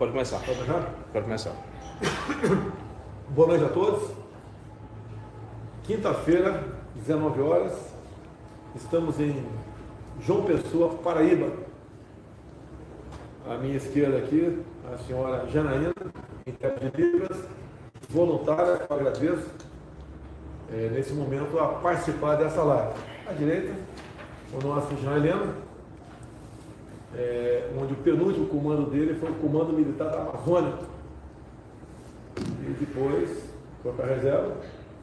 Pode começar. Pode começar? Pode começar. Boa noite a todos. Quinta-feira, 19 horas, estamos em João Pessoa, Paraíba. À minha esquerda aqui, a senhora Janaína, intérprete de Libras, voluntária, eu agradeço, é, nesse momento, a participar dessa live. À direita, o nosso Jean Helena, é, onde o penúltimo comando dele foi o Comando Militar da Amazônia. E depois foi para a reserva.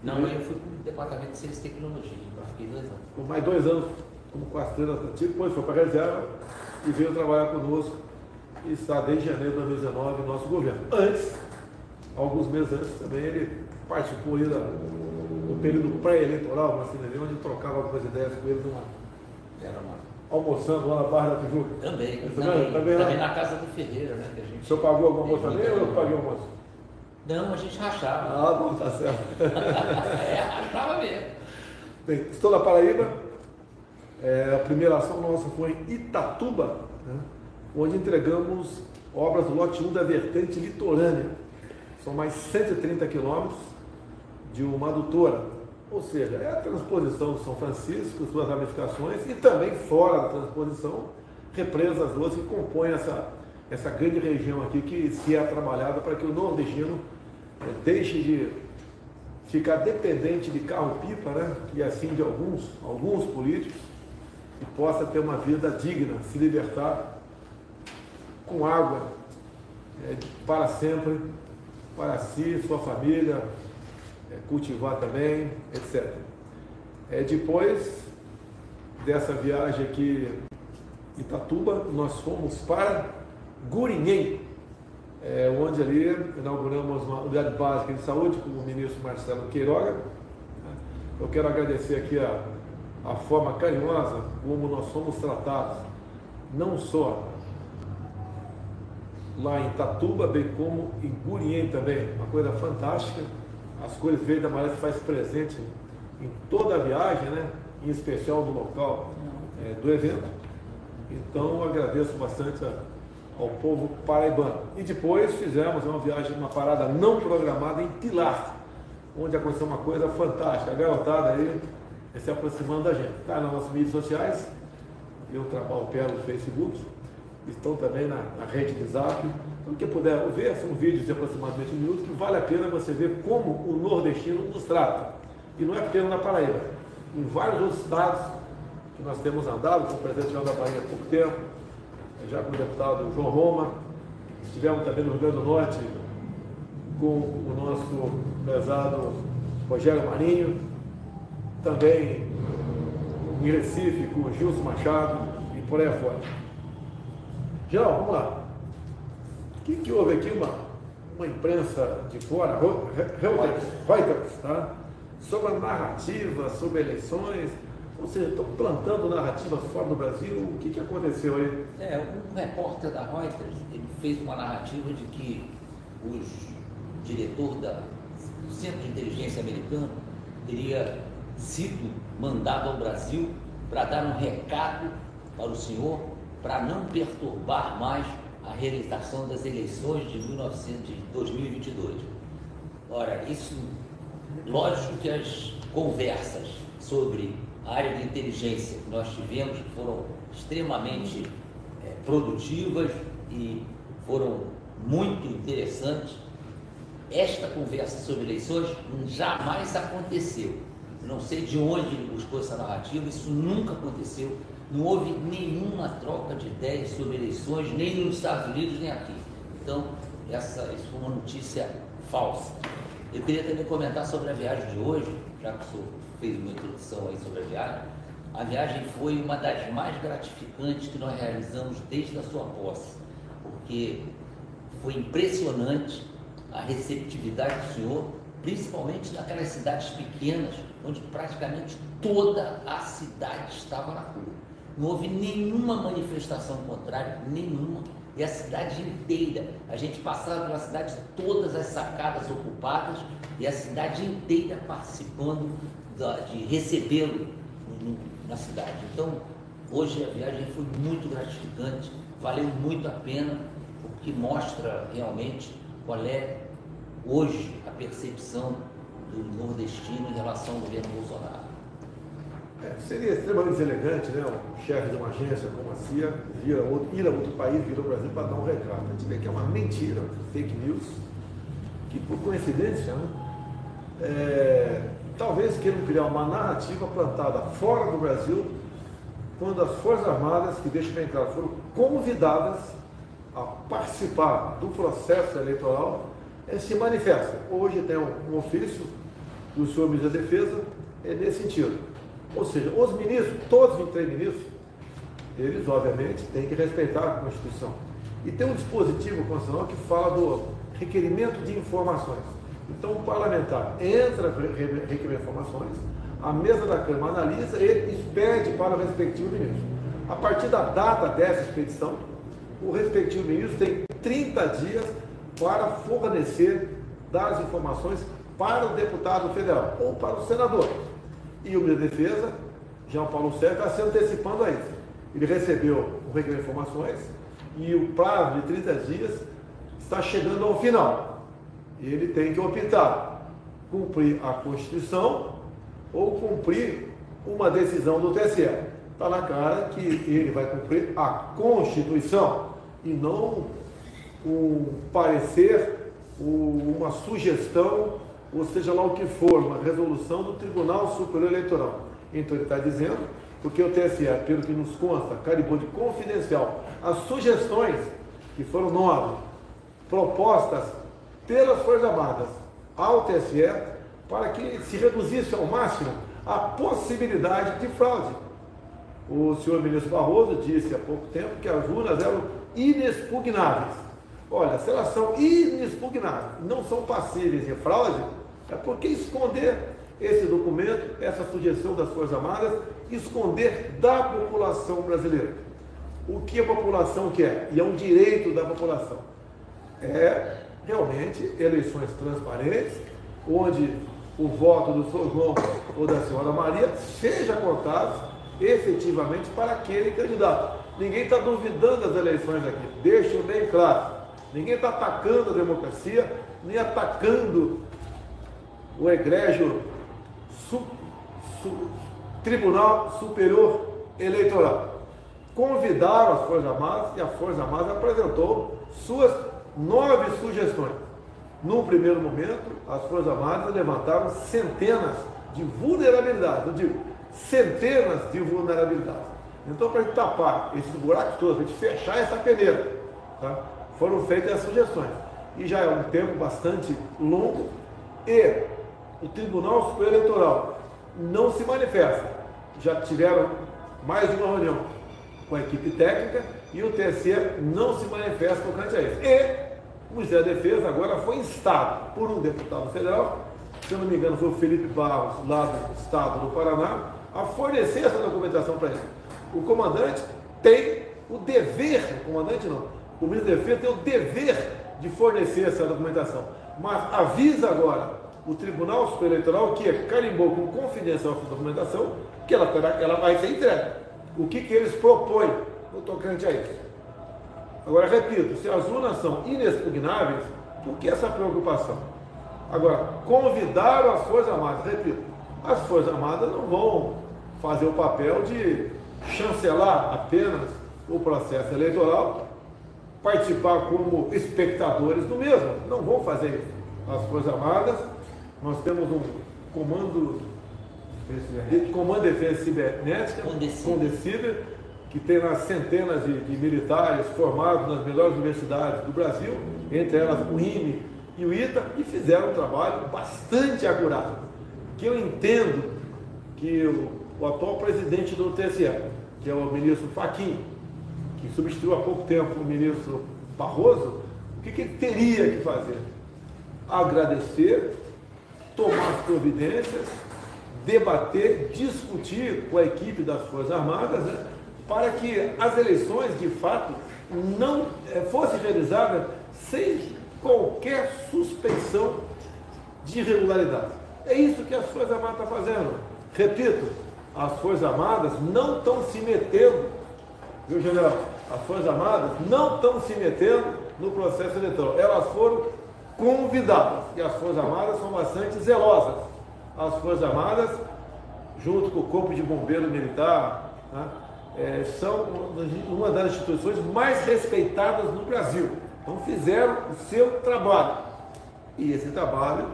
Não, eu fui para o Departamento de Ciência e Tecnologia, fiquei dois anos. Com mais dois anos como quarteira depois foi para a reserva e veio trabalhar conosco e está desde janeiro de 2019 no nosso governo. Antes, alguns meses antes também, ele participou aí da, do período pré-eleitoral, assim, onde trocava algumas ideias com ele numa, Era uma... almoçando lá na Barra da Tijuca. Também, também, também, também, também na casa do Ferreira, né? Que a gente... O senhor pagou algum almoço também ou eu paguei o almoço? Não, a gente rachava. Ah, bom, tá certo. é, rachava mesmo. Bem, estou na Paraíba. É, a primeira ação nossa foi em Itatuba, né, onde entregamos obras do lote 1 da vertente litorânea. São mais 130 quilômetros de uma adutora. Ou seja, é a transposição do São Francisco, suas ramificações, e também fora da transposição, represas duas que compõem essa, essa grande região aqui que se é trabalhada para que o nordestino eh, deixe de ficar dependente de carro-pipa, né? e assim de alguns, alguns políticos, e possa ter uma vida digna, se libertar com água é, para sempre, para si, sua família, cultivar também, etc. É, depois dessa viagem aqui em Itatuba, nós fomos para Gurinhém, é, onde ali inauguramos uma unidade básica de saúde com o ministro Marcelo Queiroga. Eu quero agradecer aqui a, a forma carinhosa como nós somos tratados, não só lá em Tatuba, bem como em Gurinhém também. Uma coisa fantástica. As cores verdes e amarelas faz presente em toda a viagem, né? em especial no local é, do evento. Então eu agradeço bastante a, ao povo paraibano. E depois fizemos uma viagem, uma parada não programada em Pilar, onde aconteceu uma coisa fantástica. A garotada aí se aproximando da gente. Está nas nossas mídias sociais, eu trabalho pelo Facebook, estão também na, na rede de zap. Então, quem puder ver, são vídeos de aproximadamente um minuto que vale a pena você ver como o nordestino nos trata. E não é apenas na Paraíba. Em vários outros estados que nós temos andado, com o presidente da Bahia há pouco tempo, já com o deputado João Roma, estivemos também no Rio Grande do Norte com o nosso prezado Rogério Marinho, também em Recife com o Gilson Machado e por aí afora. Geral, vamos lá. Que, que houve aqui? Uma, uma imprensa de fora, Reuters, Reuters tá? sobre a narrativa, sobre eleições, ou seja, estão plantando narrativas fora do Brasil. O que, que aconteceu aí? É, um repórter da Reuters, ele fez uma narrativa de que o diretor da, do Centro de Inteligência Americano teria sido mandado ao Brasil para dar um recado para o senhor para não perturbar mais a realização das eleições de 1900, de 2022. Ora, isso, lógico que as conversas sobre a área de inteligência que nós tivemos foram extremamente é, produtivas e foram muito interessantes. Esta conversa sobre eleições jamais aconteceu. Não sei de onde ele buscou essa narrativa, isso nunca aconteceu. Não houve nenhuma troca de ideias sobre eleições, nem nos Estados Unidos, nem aqui. Então, essa, isso foi uma notícia falsa. Eu queria também comentar sobre a viagem de hoje, já que o senhor fez uma introdução aí sobre a viagem. A viagem foi uma das mais gratificantes que nós realizamos desde a sua posse, porque foi impressionante a receptividade do senhor, principalmente naquelas cidades pequenas, onde praticamente toda a cidade estava na rua. Não houve nenhuma manifestação contrária, nenhuma. E a cidade inteira, a gente passava pela cidade, todas as sacadas ocupadas e a cidade inteira participando da, de recebê-lo na cidade. Então, hoje a viagem foi muito gratificante, valeu muito a pena o que mostra realmente qual é hoje a percepção do nordestino em relação ao governo Bolsonaro. É, seria extremamente elegante, né? Um chefe de uma agência como a CIA vir a outro, ir a outro país, vir ao Brasil para dar um recado. A gente vê que é uma mentira, fake news, que por coincidência, né? É, talvez queiram criar uma narrativa plantada fora do Brasil, quando as Forças Armadas, que deixa bem claro, foram convidadas a participar do processo eleitoral, é, se manifestam. Hoje tem um ofício do senhor ministro da Defesa é nesse sentido ou seja, os ministros, todos os 23 ministros, eles obviamente têm que respeitar a Constituição. E tem um dispositivo constitucional que fala do requerimento de informações. Então o parlamentar entra requerer informações, a mesa da Câmara analisa e expede para o respectivo ministro. A partir da data dessa expedição, o respectivo ministro tem 30 dias para fornecer, dar as informações para o deputado federal ou para o senador. E o ministro da Defesa, Jean Paulo Sérgio, está se antecipando a isso. Ele recebeu o requerimento de informações e o prazo de 30 dias está chegando ao final. Ele tem que optar cumprir a Constituição ou cumprir uma decisão do TSE. Está na cara que ele vai cumprir a Constituição e não um parecer, uma sugestão ou seja lá o que for, uma resolução do Tribunal Superior Eleitoral. Então ele está dizendo, porque o TSE, pelo que nos consta, carimbou de confidencial as sugestões, que foram nove, propostas pelas Forças Armadas ao TSE, para que se reduzisse ao máximo a possibilidade de fraude. O senhor ministro Barroso disse há pouco tempo que as urnas eram inexpugnáveis. Olha, se elas são inexpugnáveis, não são passíveis de fraude, é porque esconder esse documento, essa sugestão das Forças Armadas, esconder da população brasileira. O que a população quer, e é um direito da população, é realmente eleições transparentes, onde o voto do Sr. João ou da senhora Maria seja contado efetivamente para aquele candidato. Ninguém está duvidando das eleições aqui, deixo bem claro. Ninguém está atacando a democracia, nem atacando o egrégio su, su, Tribunal Superior Eleitoral. Convidaram as Forças Armadas e a Força Armada apresentou suas nove sugestões. Num primeiro momento, as Forças Armadas levantaram centenas de vulnerabilidades, eu digo, centenas de vulnerabilidades. Então, para tapar esses buracos todos, para gente fechar essa peneira, tá? foram feitas as sugestões. E já é um tempo bastante longo e o Tribunal Superior Eleitoral não se manifesta. Já tiveram mais uma reunião com a equipe técnica e o TSE não se manifesta tocante a isso. E o Ministério da Defesa agora foi instado por um deputado federal, se eu não me engano foi o Felipe Barros, lá do estado do Paraná, a fornecer essa documentação para ele. O comandante tem o dever, o comandante não, o ministro da Defesa tem o dever de fornecer essa documentação. Mas avisa agora o Tribunal Superior Eleitoral, que carimbou com confidencial essa documentação, que ela, ela vai ser entregue. O que, que eles propõem no tocante a isso? Agora, repito, se as urnas são inexpugnáveis, por que essa preocupação? Agora, convidaram as Forças Armadas, repito, as Forças Armadas não vão fazer o papel de chancelar apenas o processo eleitoral, participar como espectadores do mesmo. Não vão fazer isso. As Forças Armadas nós temos um comando, comando de defesa cibernética, Condecível, que tem lá centenas de, de, militares formados nas melhores universidades do Brasil, entre elas o IME e o ITA, e fizeram um trabalho bastante acurado. Que eu entendo que o, o atual presidente do TSE, que é o ministro Fachin, que substituiu há pouco tempo o ministro Barroso, o que, que ele teria que fazer? Agradecer tomar providências, debater, discutir com a equipe das Forças Armadas, né, para que as eleições, de fato, não é, fossem realizadas sem qualquer suspeição de irregularidade. É isso que as Forças Armadas estão fazendo. Repito, as Forças Armadas não estão se metendo, viu, general, as Forças Armadas não estão se metendo no processo eleitoral. Elas foram convidadas. E as Forças Armadas são bastante zelosas. As Forças Armadas, junto com o Corpo de Bombeiro Militar, né, é, são uma das instituições mais respeitadas no Brasil. Então fizeram o seu trabalho. E esse trabalho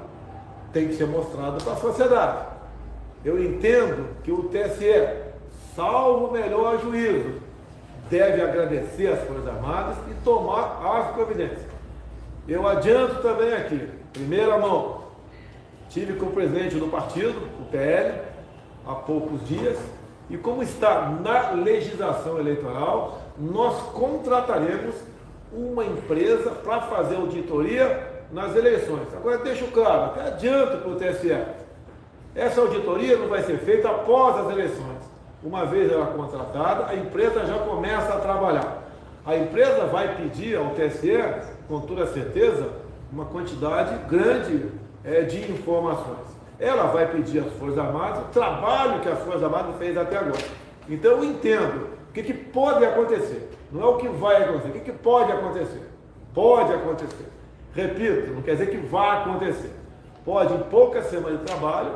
tem que ser mostrado para a sociedade. Eu entendo que o TSE, salvo o melhor juízo, deve agradecer às Forças Armadas e tomar as providências. Eu adianto também aqui, primeira mão, tive com o presidente do partido, o PL, há poucos dias, e como está na legislação eleitoral, nós contrataremos uma empresa para fazer auditoria nas eleições. Agora deixo claro, até adianto para o TSE. Essa auditoria não vai ser feita após as eleições. Uma vez ela contratada, a empresa já começa a trabalhar. A empresa vai pedir ao TSE, com toda certeza, uma quantidade grande é, de informações. Ela vai pedir às Forças Armadas o trabalho que as Forças Armadas fez até agora. Então eu entendo o que, que pode acontecer. Não é o que vai acontecer, o que, que pode acontecer. Pode acontecer. Repito, não quer dizer que vai acontecer. Pode, em poucas semanas de trabalho,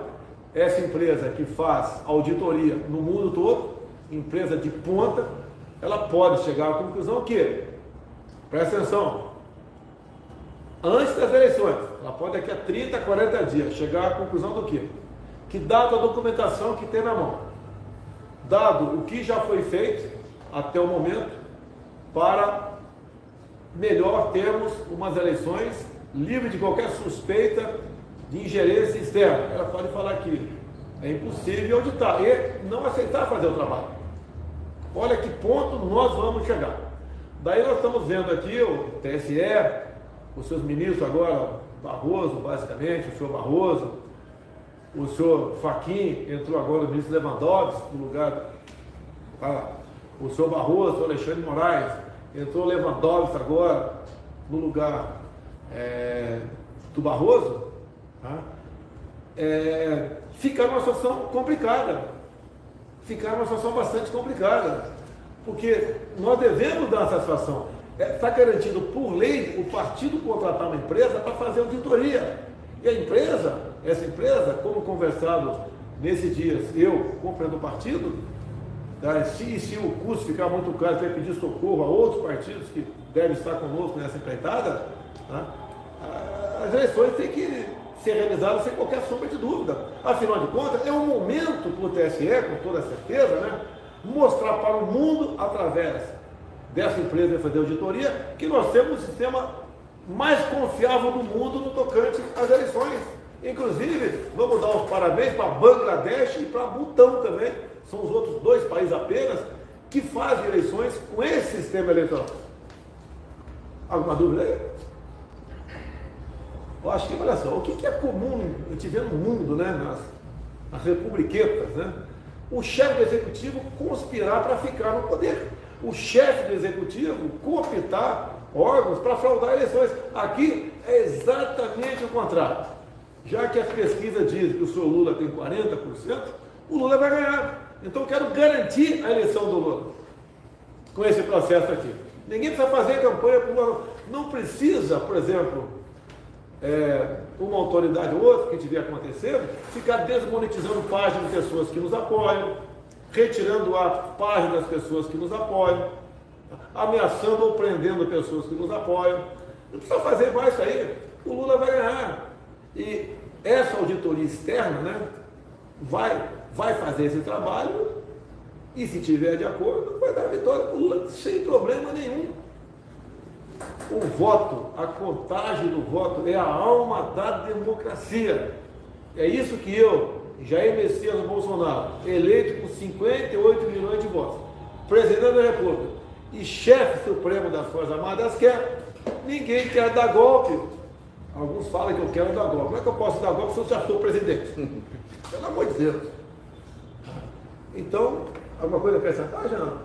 essa empresa que faz auditoria no mundo todo, empresa de ponta, ela pode chegar à conclusão que, presta atenção, antes das eleições, ela pode daqui a 30, 40 dias chegar à conclusão do quê? Que dado a documentação que tem na mão, dado o que já foi feito até o momento, para melhor termos umas eleições livres de qualquer suspeita de ingerência externa. Ela pode falar que é impossível auditar e não aceitar fazer o trabalho. Olha que ponto nós vamos chegar. Daí nós estamos vendo aqui o TSE, os seus ministros agora, Barroso, basicamente, o senhor Barroso, o senhor Faquim, entrou agora o ministro Lewandowski no lugar. Ah, o senhor Barroso, o Alexandre Moraes, entrou Lewandowski agora no lugar é, do Barroso. Tá? É, ficar numa situação complicada. Ficar numa situação bastante complicada. Porque nós devemos dar satisfação. Está é, garantido por lei o partido contratar uma empresa para fazer auditoria. E a empresa, essa empresa, como conversado nesses dias, eu compreendo o partido, tá? se, se o custo ficar muito caro, vai pedir socorro a outros partidos que devem estar conosco nessa empreitada, tá? as eleições têm que ser realizada sem qualquer sombra de dúvida. Afinal de contas, é um momento para o TSE, com toda certeza, né, mostrar para o mundo, através dessa empresa de fazer auditoria, que nós temos o sistema mais confiável do mundo no tocante às eleições. Inclusive, vamos dar os parabéns para Bangladesh e para Butão também, são os outros dois países apenas que fazem eleições com esse sistema eleitoral. Alguma dúvida aí? Eu acho que, olha só, o que, é comum a gente vê no mundo, né, nas, nas republiquetas, né? O chefe do executivo conspirar para ficar no poder. O chefe do executivo cooptar órgãos para fraudar eleições. Aqui é exatamente o contrário. Já que a pesquisa diz que o senhor Lula tem 40%, o Lula vai ganhar. Então eu quero garantir a eleição do Lula com esse processo aqui. Ninguém precisa fazer campanha para o Lula. Não precisa, por exemplo, é, uma autoridade ou outra que estiver acontecendo, ficar desmonetizando páginas de pessoas que nos apoiam, retirando a página das pessoas que nos apoiam, ameaçando ou prendendo pessoas que nos apoiam. Não precisa fazer mais isso aí, o Lula vai ganhar. E essa auditoria externa né, vai, vai fazer esse trabalho e se tiver de acordo, vai dar vitória para o Lula sem problema nenhum. O voto, a contagem do voto é a alma da democracia. É isso que eu, Jair Messias Bolsonaro, eleito com 58 milhões de votos, presidente da República e chefe supremo das Forças Armadas, quer. Ninguém quer dar golpe. Alguns falam que eu quero dar golpe. Como é que eu posso dar golpe se eu já sou presidente? Pelo amor de Deus. Então, alguma coisa a acrescentar, Jean?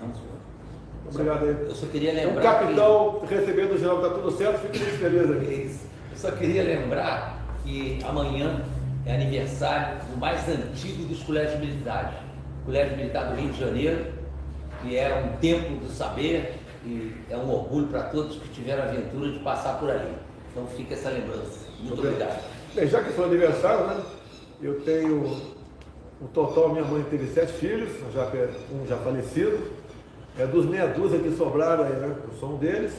Não, senhor. Obrigado aí. Eu só queria lembrar. Um capitão que... recebendo o geral, está tudo certo, fico muito feliz aqui. Eu só queria lembrar que amanhã é aniversário do mais antigo dos colégios militares, o Colégio Militar do Rio de Janeiro, que era um templo do saber e é um orgulho para todos que tiveram a aventura de passar por ali. Então fica essa lembrança. Muito obrigado. Bem, já que foi aniversário, né? Eu tenho o total, minha mãe teve sete filhos, já, um já falecido. É dos meia dúzia que sobraram aí, né? Eu sou um deles.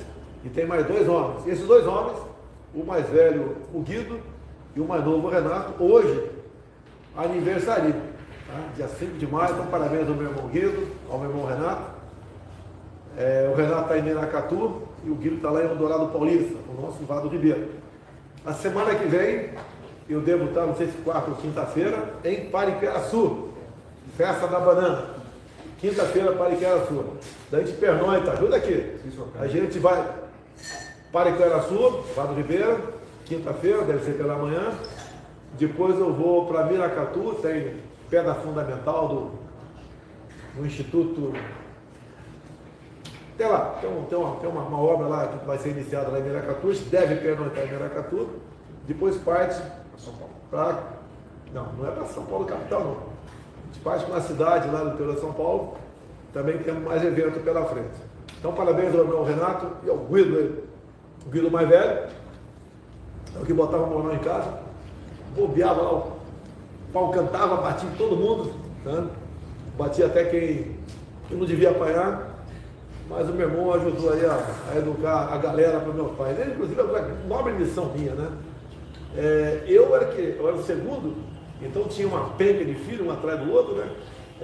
E tem mais dois homens. E esses dois homens, o mais velho, o Guido, e o mais novo, Renato, hoje aniversaria. Tá? Dia 5 de maio, então parabéns ao meu irmão Guido, ao meu irmão Renato. É, o Renato está em Miracatu e o Guido está lá em Dourado Paulista, o nosso Vado Ribeiro. Na semana que vem, eu devo estar, não sei se quarta ou quinta-feira, em Pariqueraçu, festa da banana. Quinta-feira, Pariqueraçu. Daí de pernoita, ajuda aqui. A gente vai Pariqueraçu, Vado Ribeiro, quinta-feira, deve ser pela manhã. Depois eu vou para Miracatu, tem pedra fundamental do, do Instituto tem lá, tem, um, tem, uma, tem uma, uma, obra lá que vai ser iniciada lá em Miracatu, deve pernoitar em Miracatu, depois parte para. Não, não é para São Paulo capital, não. A gente parte para uma cidade lá do interior de São Paulo, também temos mais evento pela frente. Então, parabéns ao meu Renato e ao Guido, Guido mais velho, que botava o em casa, bobeava lá, o pau cantava, batia em todo mundo, né? batia até quem, quem não devia apanhar. Mas o meu irmão ajudou aí a, a educar a galera para meu pai. Ele, inclusive, é uma nobre missão minha, né? É, eu, era que, eu era o segundo, então tinha uma penca de filho, um atrás do outro, né?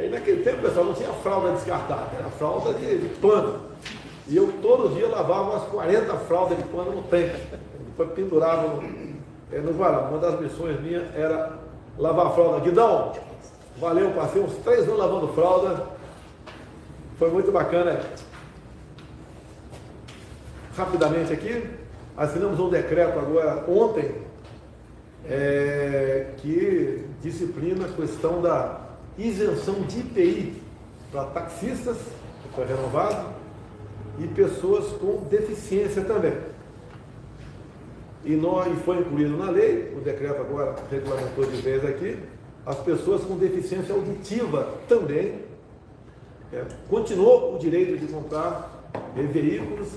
Naquele tempo, pessoal, não tinha fralda descartada, era fralda de, de pano. E eu todo dia lavava umas 40 fraldas de pano no tanque. Pendurava no, é, no varal. Uma das missões minhas era lavar fralda. Guidão, valeu, passei uns três anos lavando fralda. Foi muito bacana rapidamente aqui, assinamos um decreto agora ontem é, que disciplina a questão da isenção de IPI para taxistas, que foi renovado, e pessoas com deficiência também. E, nós, e foi incluído na lei, o decreto agora regulamentou de vez aqui, as pessoas com deficiência auditiva também é, continuou o direito de comprar veículos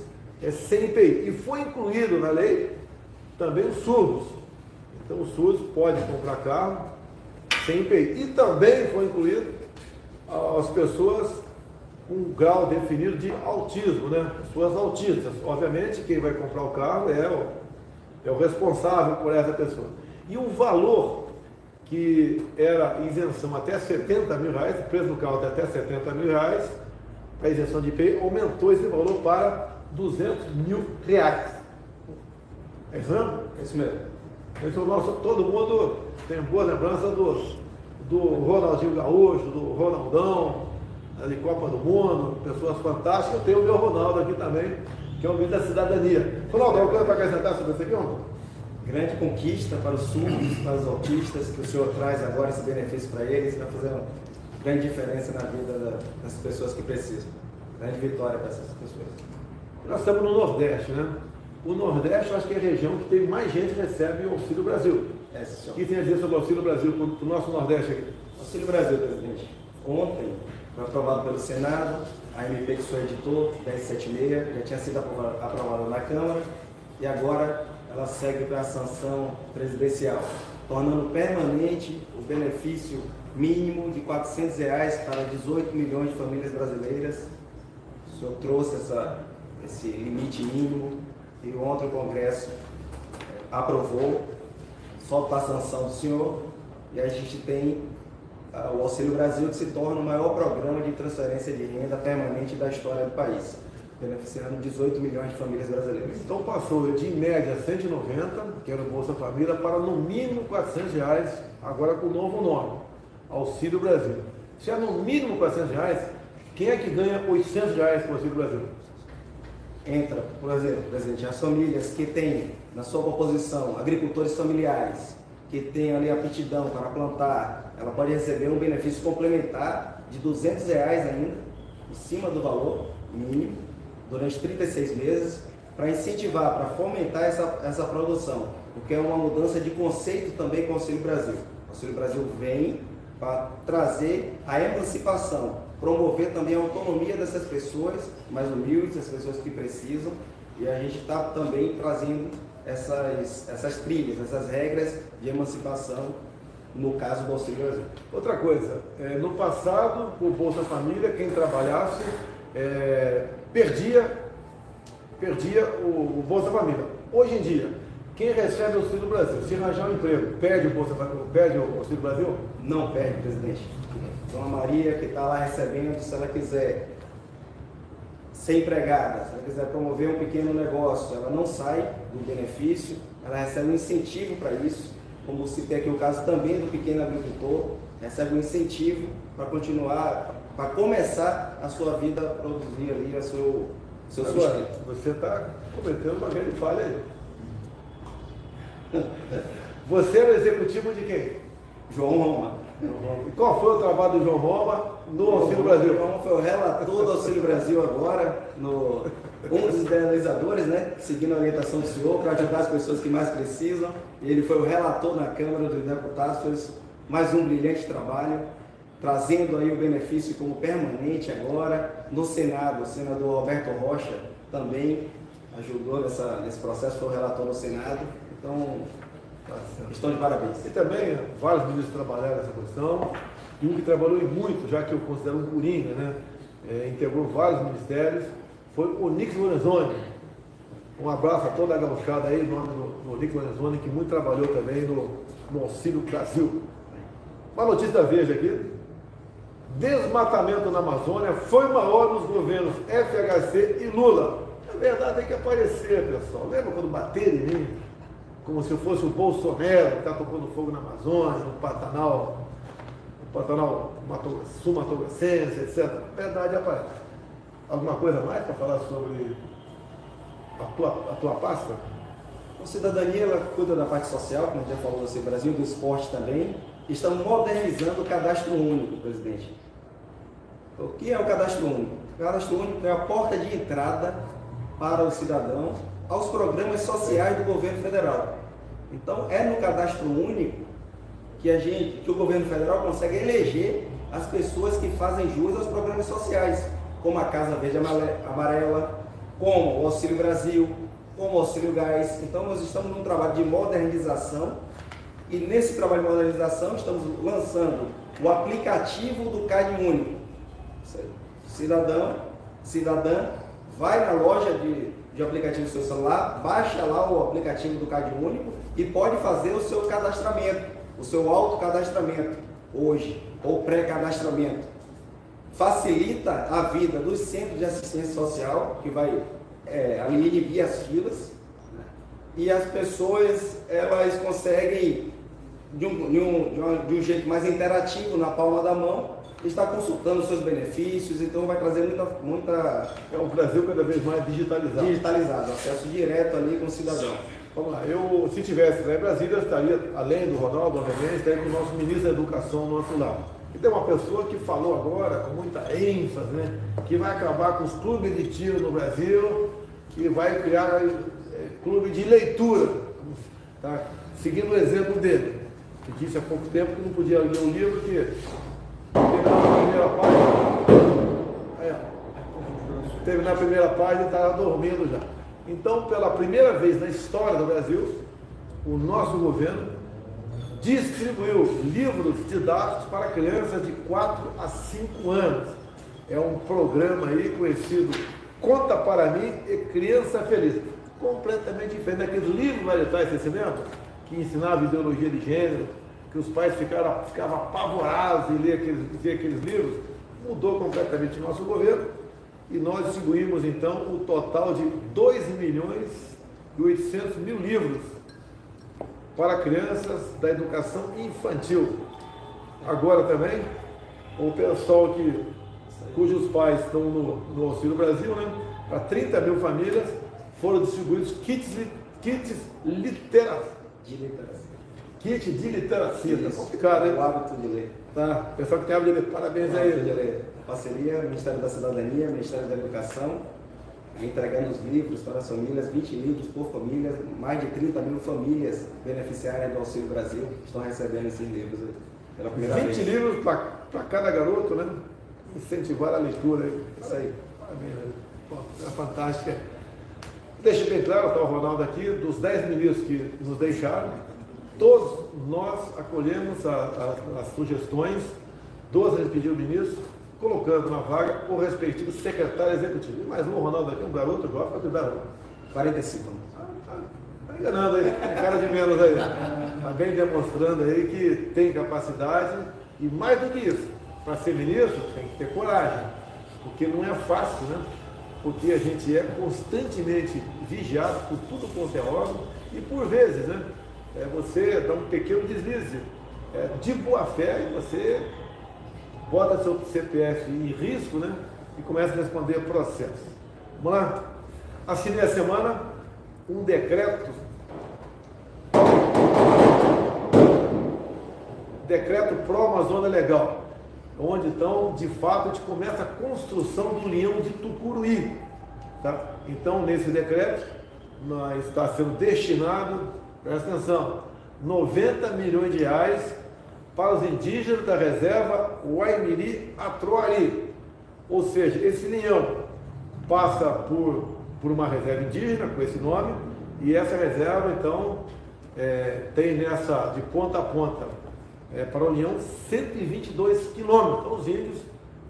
é sem IPI. E foi incluído na lei também os surdos. Então os surdos podem comprar carro sem IPI. E também foi incluído as pessoas com um grau definido de autismo, né? Pessoas autistas. Obviamente, quem vai comprar o carro é é o responsável por essa pessoa. E o valor que era isenção até 70 mil reais, o preço do carro até 70 mil reais, a isenção de IPI, aumentou esse valor para 200 mil reais. É isso mesmo? É isso mesmo. Então, nosso, todo mundo tem boa lembrança do, do Ronaldinho Gaúcho, do Ronaldão, de Copa do Mundo, pessoas fantásticas. Eu tenho o meu Ronaldo aqui também, que é o ministro da cidadania. Ronaldo, alguma coisa para acrescentar sobre isso aqui, Ronaldo? Grande conquista para os surdos, para os autistas, que o senhor traz agora esse benefício para eles, vai fazer uma grande diferença na vida das pessoas que precisam. Grande vitória para essas pessoas. Nós estamos no Nordeste, né? O Nordeste, eu acho que é a região que tem mais gente que recebe o Auxílio Brasil. É. O que tem a dizer sobre o Auxílio Brasil para o nosso Nordeste aqui? Auxílio Brasil, presidente. Ontem foi aprovado pelo Senado, a MP que sou editor, 1076, já tinha sido aprovada na Câmara. E agora ela segue para a sanção presidencial, tornando permanente o benefício mínimo de 400 reais para 18 milhões de famílias brasileiras. O senhor trouxe essa esse limite mínimo e ontem o Congresso aprovou, só para a sanção do senhor, e a gente tem o Auxílio Brasil que se torna o maior programa de transferência de renda permanente da história do país, beneficiando 18 milhões de famílias brasileiras. Então passou de em média 190, que era o Bolsa Família, para no mínimo 400 reais, agora com o novo nome, Auxílio Brasil. Se é no mínimo 400 reais, quem é que ganha 800 reais com o Auxílio Brasil? entra, por exemplo, presidente, as famílias que têm na sua composição agricultores familiares, que têm ali aptidão para plantar, ela pode receber um benefício complementar de 200 reais ainda, em cima do valor mínimo, durante 36 meses, para incentivar, para fomentar essa, essa produção, porque é uma mudança de conceito também com o Auxílio Brasil. O Auxílio Brasil vem para trazer a emancipação promover também a autonomia dessas pessoas mais humildes, as pessoas que precisam, e a gente está também trazendo essas, essas trilhas, essas regras de emancipação no caso do Auxílio Brasil. Outra coisa, é, no passado, o Bolsa Família, quem trabalhasse, é, perdia, perdia o, o, Bolsa Família. Hoje em dia, quem recebe o Auxílio Brasil, se arranjar um emprego, perde o Bolsa perde o Auxílio Brasil? Não perde, presidente. Então a Maria que está lá recebendo, se ela quiser ser empregada, se ela quiser promover um pequeno negócio, ela não sai do benefício, ela recebe um incentivo para isso como citei aqui o caso também do pequeno agricultor, recebe um incentivo para continuar, para começar a sua vida a produzir ali a seu, seu sustento. Você está cometendo uma grande falha aí. Você era executivo de quem? João Roma. E qual foi o trabalho do João Roma no Auxílio Brasil? João Roma foi o relator do Auxílio Brasil agora, no, um dos idealizadores, né, seguindo a orientação do senhor, para ajudar as pessoas que mais precisam. Ele foi o relator na Câmara dos Deputados, fez mais um brilhante trabalho, trazendo aí o benefício como permanente agora. No Senado, o senador Roberto Rocha também ajudou nessa, nesse processo, foi o relator no Senado. Então, estão de parabéns. E também vários ministros trabalharam nessa questão, e um que trabalhou muito, já que eu considero um coringa, né? É, integrou vários ministérios, foi o Nick Lorenzoni. Um abraço a toda a gauchada aí, nome do, do Nick Lorenzoni, que muito trabalhou também no, no Auxílio Brasil. Uma notícia da Veja aqui. Desmatamento na Amazônia foi maior nos governos FHC e Lula. Na verdade tem que aparecer, pessoal. Lembra quando bateram em mim? Como se fosse o Bolsonaro que está tocando fogo na Amazônia, no Pantanal, no Pantanal Sul-Matogrossense, etc. Na verdade aparece. Alguma coisa mais para falar sobre a tua, a tua pasta? A cidadania ela cuida da parte social, como já falou você, Brasil do esporte também. Estamos modernizando o cadastro único, presidente. O que é o cadastro único? O cadastro único é a porta de entrada para o cidadão aos programas sociais do governo federal. Então é no cadastro único que a gente, que o governo federal consegue eleger as pessoas que fazem jus aos programas sociais como a Casa Verde Amarela, como o Auxílio Brasil, como o Auxílio Gás. Então nós estamos num trabalho de modernização e nesse trabalho de modernização estamos lançando o aplicativo do CAD Único. Cidadão, cidadã, vai na loja de, de aplicativo do seu celular, baixa lá o aplicativo do CAD Único e pode fazer o seu cadastramento, o seu autocadastramento hoje, ou pré-cadastramento facilita a vida dos centros de assistência social, que vai é, ali inibir as filas, né? e as pessoas elas conseguem, de um, de, um, de um jeito mais interativo, na palma da mão, estar consultando os seus benefícios, então vai trazer muita. muita é um Brasil cada vez mais digitalizado. Digitalizado, acesso direto ali com o cidadão. Vamos lá, eu, se tivesse lá em Brasília, estaria, além do Ronaldo, obviamente, estaria com o nosso ministro da Educação no nosso lado. E tem uma pessoa que falou agora, com muita ênfase, né, que vai acabar com os clubes de tiro no Brasil, que vai criar é, clube de leitura, tá? seguindo o exemplo dele, que disse há pouco tempo que não podia ler um livro que terminar a primeira página, terminar a primeira página e estava dormindo já. Então, pela primeira vez na história do Brasil, o nosso governo distribuiu livros didáticos para crianças de 4 a 5 anos. É um programa aí conhecido Conta para mim e Criança Feliz. Completamente diferente daqueles livros lá de você se lembra? Que ensinavam ideologia de gênero, que os pais ficaram, ficavam apavorados em ler aqueles, ver aqueles livros. Mudou completamente o nosso governo e nós distribuímos então o total de 2 milhões e 800 mil livros para crianças da educação infantil. Agora também, o pessoal que, cujos pais estão no, no Auxílio Brasil, né, para 30 mil famílias, foram distribuídos kits, kits literacia. De literacia. Kit de literacia, tá complicado? O hábito de ler. Tá, pessoal que tem hábito de ler, parabéns aí. Parceria, Ministério da Cidadania, Ministério da Educação, entregando os livros para as famílias, 20 livros por família, mais de 30 mil famílias beneficiárias do Auxílio Brasil estão recebendo esses livros pela primeira 20 vez. 20 livros para cada garoto, né? incentivar a leitura. Isso aí. Parabéns. Né? É fantástica. Deixa bem claro, está o Ronaldo aqui, dos 10 ministros que nos deixaram, todos nós acolhemos a, a, as sugestões dos pediu ministro, colocando na vaga o respectivo secretário executivo. Mais um, Ronaldo aqui, um garoto jovem, quanto idade? 45 anos. Está enganando aí, tem cara de menos aí. Está bem demonstrando aí que tem capacidade e mais do que isso, para ser ministro tem que ter coragem, porque não é fácil, né? Porque a gente é constantemente vigiado por tudo quanto é órgão e por vezes, né? É, você dá um pequeno deslize é, de boa fé e você bota seu CPF em risco, né? E começa a responder processo. Vamos lá? Assinei a semana um decreto. Decreto pró-Amazônia Legal, onde então, de fato, a gente começa a construção do leão de Tucuruí. Tá? Então, nesse decreto, está sendo destinado, presta atenção, 90 milhões de reais para os indígenas da reserva Waimiri Atroari. Ou seja, esse leão passa por, por uma reserva indígena com esse nome, e essa reserva, então, é, tem nessa, de ponta a ponta, é, para a União, 122 quilômetros. Então, os índios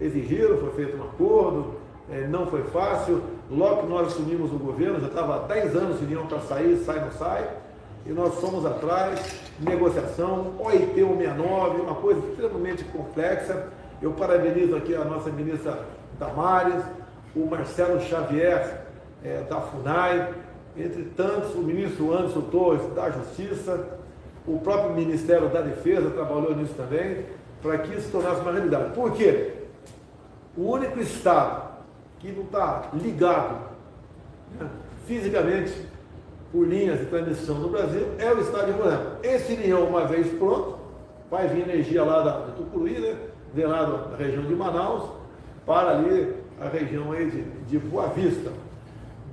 exigiram, foi feito um acordo, é, não foi fácil. Logo que nós assumimos o governo, já estava há 10 anos se para sair, sai, não sai e nós fomos atrás, negociação, OIT 169, uma coisa extremamente complexa. Eu parabenizo aqui a nossa ministra Damares, o Marcelo Xavier é, da FUNAI, entre tantos, o ministro Anderson Torres da Justiça, o próprio Ministério da Defesa trabalhou nisso também, para que isso se tornasse uma realidade. Por quê? O único Estado que não está ligado né, fisicamente por linhas de transmissão no Brasil é o estado de Roraima. Esse leão, uma vez pronto, vai vir energia lá da, da Tucuruí, né? Vem lá da, região de Manaus, para ali a região aí de, de Boa Vista.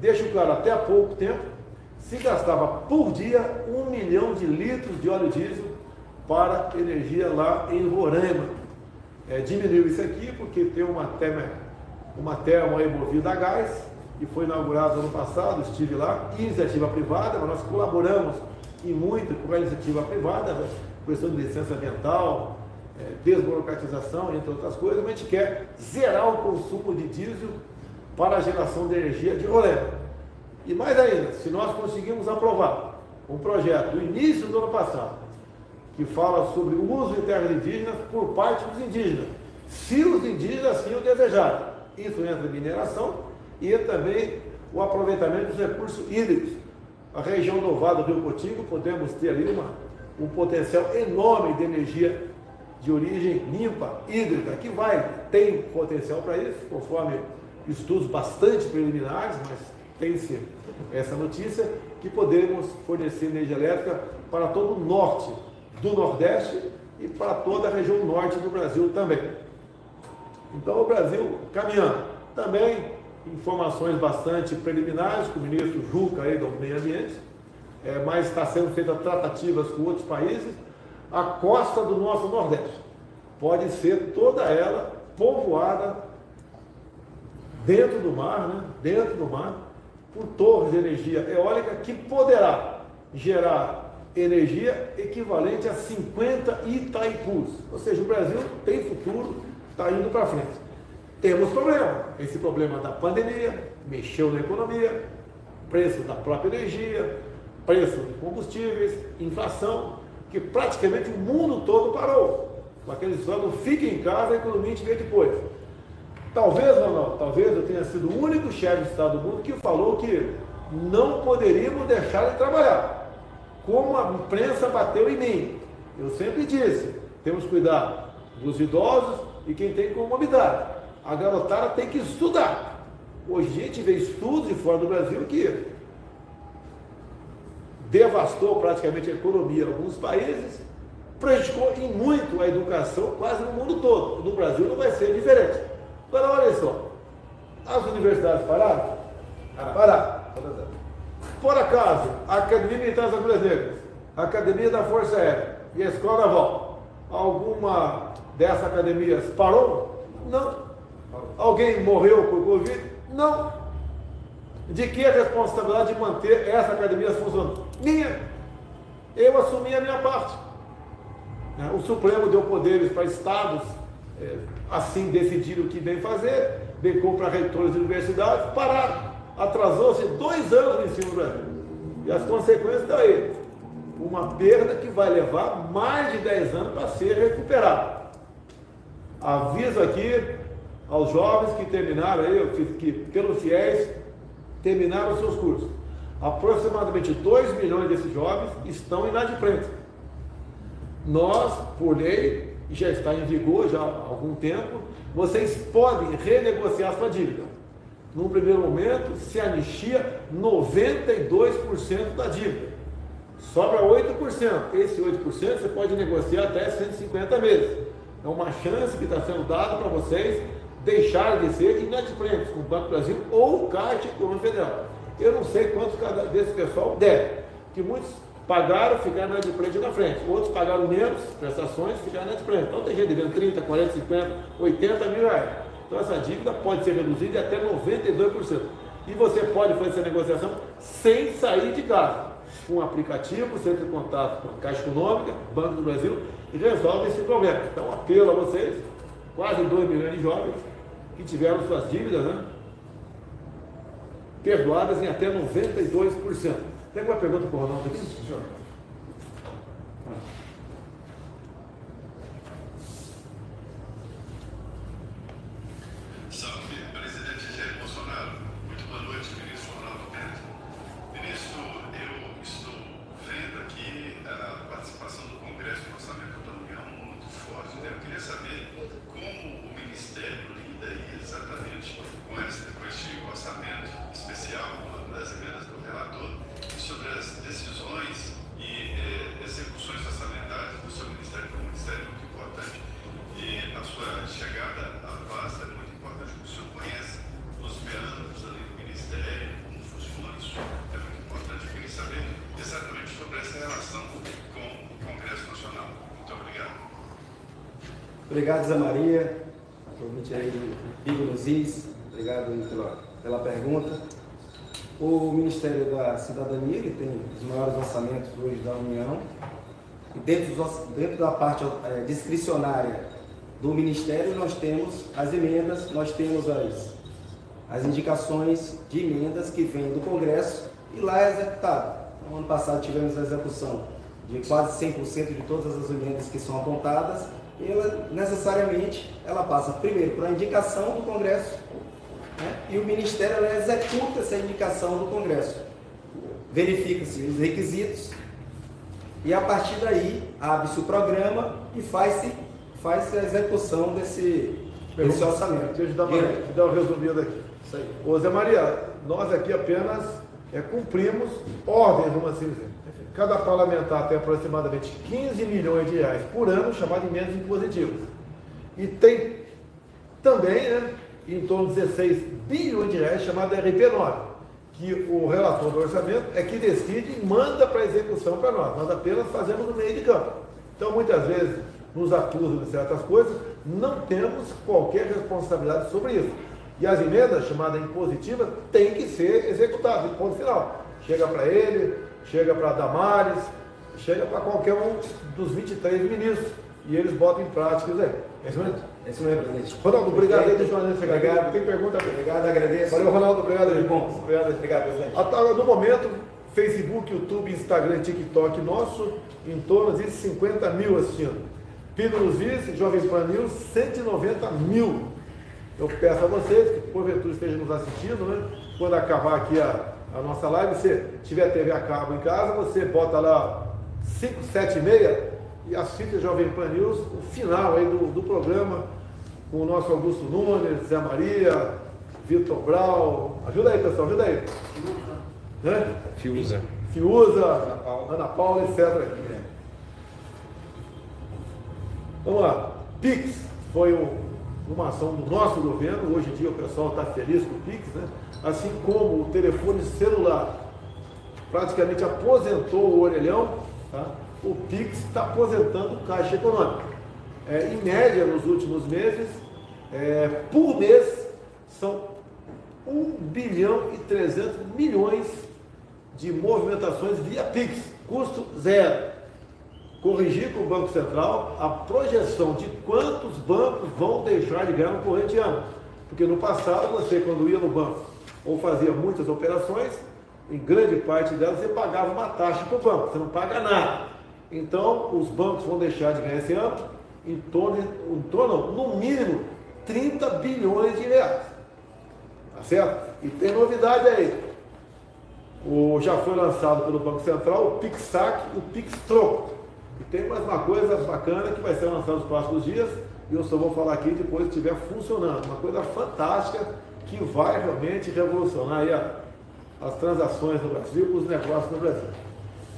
Deixo claro, até há pouco tempo, se gastava por dia um milhão de litros de óleo diesel para energia lá em Roraima. É, diminuiu isso aqui porque tem uma terma, uma terma aí movida a gás, que foi inaugurado ano passado, estive lá, iniciativa privada, mas nós colaboramos e muito com a iniciativa privada, né? questão de licença ambiental, é, desburocratização, entre outras coisas, mas a gente quer zerar o consumo de diesel para a geração de energia de rolê. E mais ainda, se nós conseguirmos aprovar um projeto no início do ano passado, que fala sobre o uso de terras indígenas por parte dos indígenas, se os indígenas assim o desejarem. Isso entra em mineração, e também o aproveitamento dos recursos hídricos. A região do Vado do Rio Cotingo, podemos ter ali uma, um potencial enorme de energia de origem limpa, hídrica, que vai, tem potencial para isso, conforme estudos bastante preliminares, mas tem-se essa notícia, que podemos fornecer energia elétrica para todo o norte do Nordeste e para toda a região norte do Brasil também. Então o Brasil caminhando. Também informações bastante preliminares com o ministro Juca aí do Meio Ambiente, é, mas está sendo feitas tratativas com outros países. A costa do nosso Nordeste pode ser toda ela povoada dentro do mar, né? dentro do mar, por torres de energia eólica que poderá gerar energia equivalente a 50 Itaipus. Ou seja, o Brasil tem futuro, está indo para frente. Temos problema. Esse problema da pandemia mexeu na economia, preço da própria energia, preço de combustíveis, inflação, que praticamente o mundo todo parou. Com aqueles falando, fique em casa, a economia te vê depois. Talvez, não, talvez eu tenha sido o único chefe de Estado do mundo que falou que não poderíamos deixar de trabalhar. Como a imprensa bateu em mim. Eu sempre disse, temos cuidar dos idosos e quem tem comorbidade a garotada tem que estudar. Hoje a gente vê estudos de fora do Brasil que devastou praticamente a economia em alguns países, prejudicou em muito a educação quase no mundo todo. No Brasil não vai ser diferente. Agora olha só, as universidades pararam? Pararam. Por acaso, a Academia Militar das Agulhas Negras, a Academia da Força Aérea e a Escola Naval, alguma dessas academias parou? Não Alguém morreu por Covid? Não. De que a responsabilidade de manter essa academia funcionando? Minha. Eu assumi a minha parte. Né? O Supremo deu poderes para estados é, assim decidirem o que vem fazer, bem como para reitores de universidades, pararam. Atrasou-se dois anos no ensino no Brasil. E as consequências estão aí. Uma perda que vai levar mais de 10 anos para ser recuperada. Aviso aqui aos jovens que terminaram aí, que pelo FIES terminaram seus cursos. Aproximadamente 2 milhões desses jovens estão inadimplentes. Nós, por lei, já está em vigor já há algum tempo, vocês podem renegociar sua dívida. Num primeiro momento, se anistia 92% da dívida. Sobra 8%. Esse 8% você pode negociar até 150 meses. É uma chance que está sendo dada para vocês deixarem de ser inadimplentes com o Banco do Brasil ou Caixa Econômica Federal. Eu não sei quantos desse pessoal deve, que muitos pagaram, ficaram inadimplentes na frente, outros pagaram menos prestações, ficaram inadimplentes. Então tem gente devendo 30, 40, 50, 80 mil reais. Então essa dívida pode ser reduzida até 92%. E você pode fazer essa negociação sem sair de casa. Com um aplicativo, você entra em contato com a Caixa Econômica, Banco do Brasil, e resolve esse problema. Então apelo a vocês, quase 2 milhões de jovens que tiveram suas dívidas né, perdoadas em até 92%. Tem alguma pergunta para o Ronaldo aqui? Senhor? Obrigado, Zé Maria, convite aí do Bigo Luzis, obrigado pela, pela pergunta. O Ministério da Cidadania ele tem os maiores orçamentos hoje da União. E dentro, dentro da parte é, discricionária do Ministério, nós temos as emendas, nós temos as, as indicações de emendas que vêm do Congresso e lá é executado. No ano passado tivemos a execução de quase 100% de todas as emendas que são apontadas ela necessariamente ela passa primeiro para a indicação do Congresso né? e o Ministério executa essa indicação do Congresso. Verifica-se os requisitos e a partir daí abre-se o programa e faz-se faz a execução desse, desse orçamento. Deixa eu dar uma, dar uma resumida aqui. Isso aí. Ô Zé Maria, nós aqui apenas é, cumprimos ordens, vamos assim dizer. Cada parlamentar tem aproximadamente 15 milhões de reais por ano, chamado emendas impositivas. E tem também, né, em torno de 16 bilhões de reais, chamado RP9, que o relator do orçamento é que decide e manda para execução para nós. Nós apenas fazemos no meio de campo. Então, muitas vezes, nos acusam de certas coisas, não temos qualquer responsabilidade sobre isso. E as emendas, chamadas impositivas, têm que ser executadas, ponto final. Chega para ele, chega para Damares, chega para qualquer um dos 23 ministros. E eles botam em prática isso aí. É isso mesmo? É isso mesmo, presidente. Ronaldo, obrigado aí, deixa eu Obrigado. Tem pergunta? Obrigado, agradeço. Valeu, Ronaldo, obrigado aí. Bom, obrigado, obrigado, presidente. No momento, Facebook, YouTube, Instagram, TikTok nosso, em torno de 50 mil assistindo. Nos Vice, Jovens Pan News, 190 mil. Eu peço a vocês que porventura estejam nos assistindo, né? Quando acabar aqui a, a nossa live, se tiver TV a cabo em casa, você bota lá 5, 7 e meia e assiste a Jovem Pan News, o final aí do, do programa, com o nosso Augusto Nunes, Zé Maria, Vitor Brau. Ajuda aí, pessoal, ajuda aí. Né? Fiuza. Fiuza, Ana Paula, Ana Paula etc. Vamos lá. Pix foi uma ação do nosso governo. Hoje em dia o pessoal está feliz com o Pix, né? assim como o telefone celular praticamente aposentou o orelhão, tá? O Pix está aposentando Caixa Econômico. É, em média, nos últimos meses, é, por mês, são 1 bilhão e 300 milhões de movimentações via Pix, custo zero. Corrigir com o Banco Central a projeção de quantos bancos vão deixar de ganhar no corrente ano. Porque no passado, você, quando ia no banco ou fazia muitas operações, em grande parte delas você pagava uma taxa para o banco, você não paga nada. Então, os bancos vão deixar de ganhar esse ano em torno, em torno no mínimo, 30 bilhões de reais. Tá certo? E tem novidade aí. O, já foi lançado pelo Banco Central o PixSac e o PixTroco. E tem mais uma coisa bacana que vai ser lançada nos próximos dias, e eu só vou falar aqui depois que estiver funcionando. Uma coisa fantástica que vai realmente revolucionar aí as transações no Brasil, os negócios no Brasil.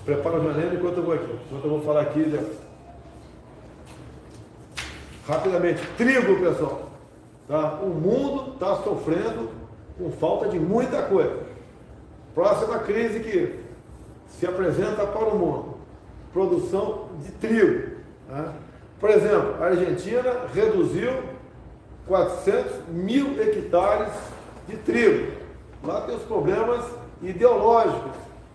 Prepara o veneno enquanto eu vou aqui. Enquanto eu vou falar aqui. De... Rapidamente, trigo, pessoal. Tá? O mundo está sofrendo com falta de muita coisa. Próxima crise que se apresenta para o mundo: produção de trigo. Tá? Por exemplo, a Argentina reduziu 400 mil hectares de trigo. Lá tem os problemas ideológicos,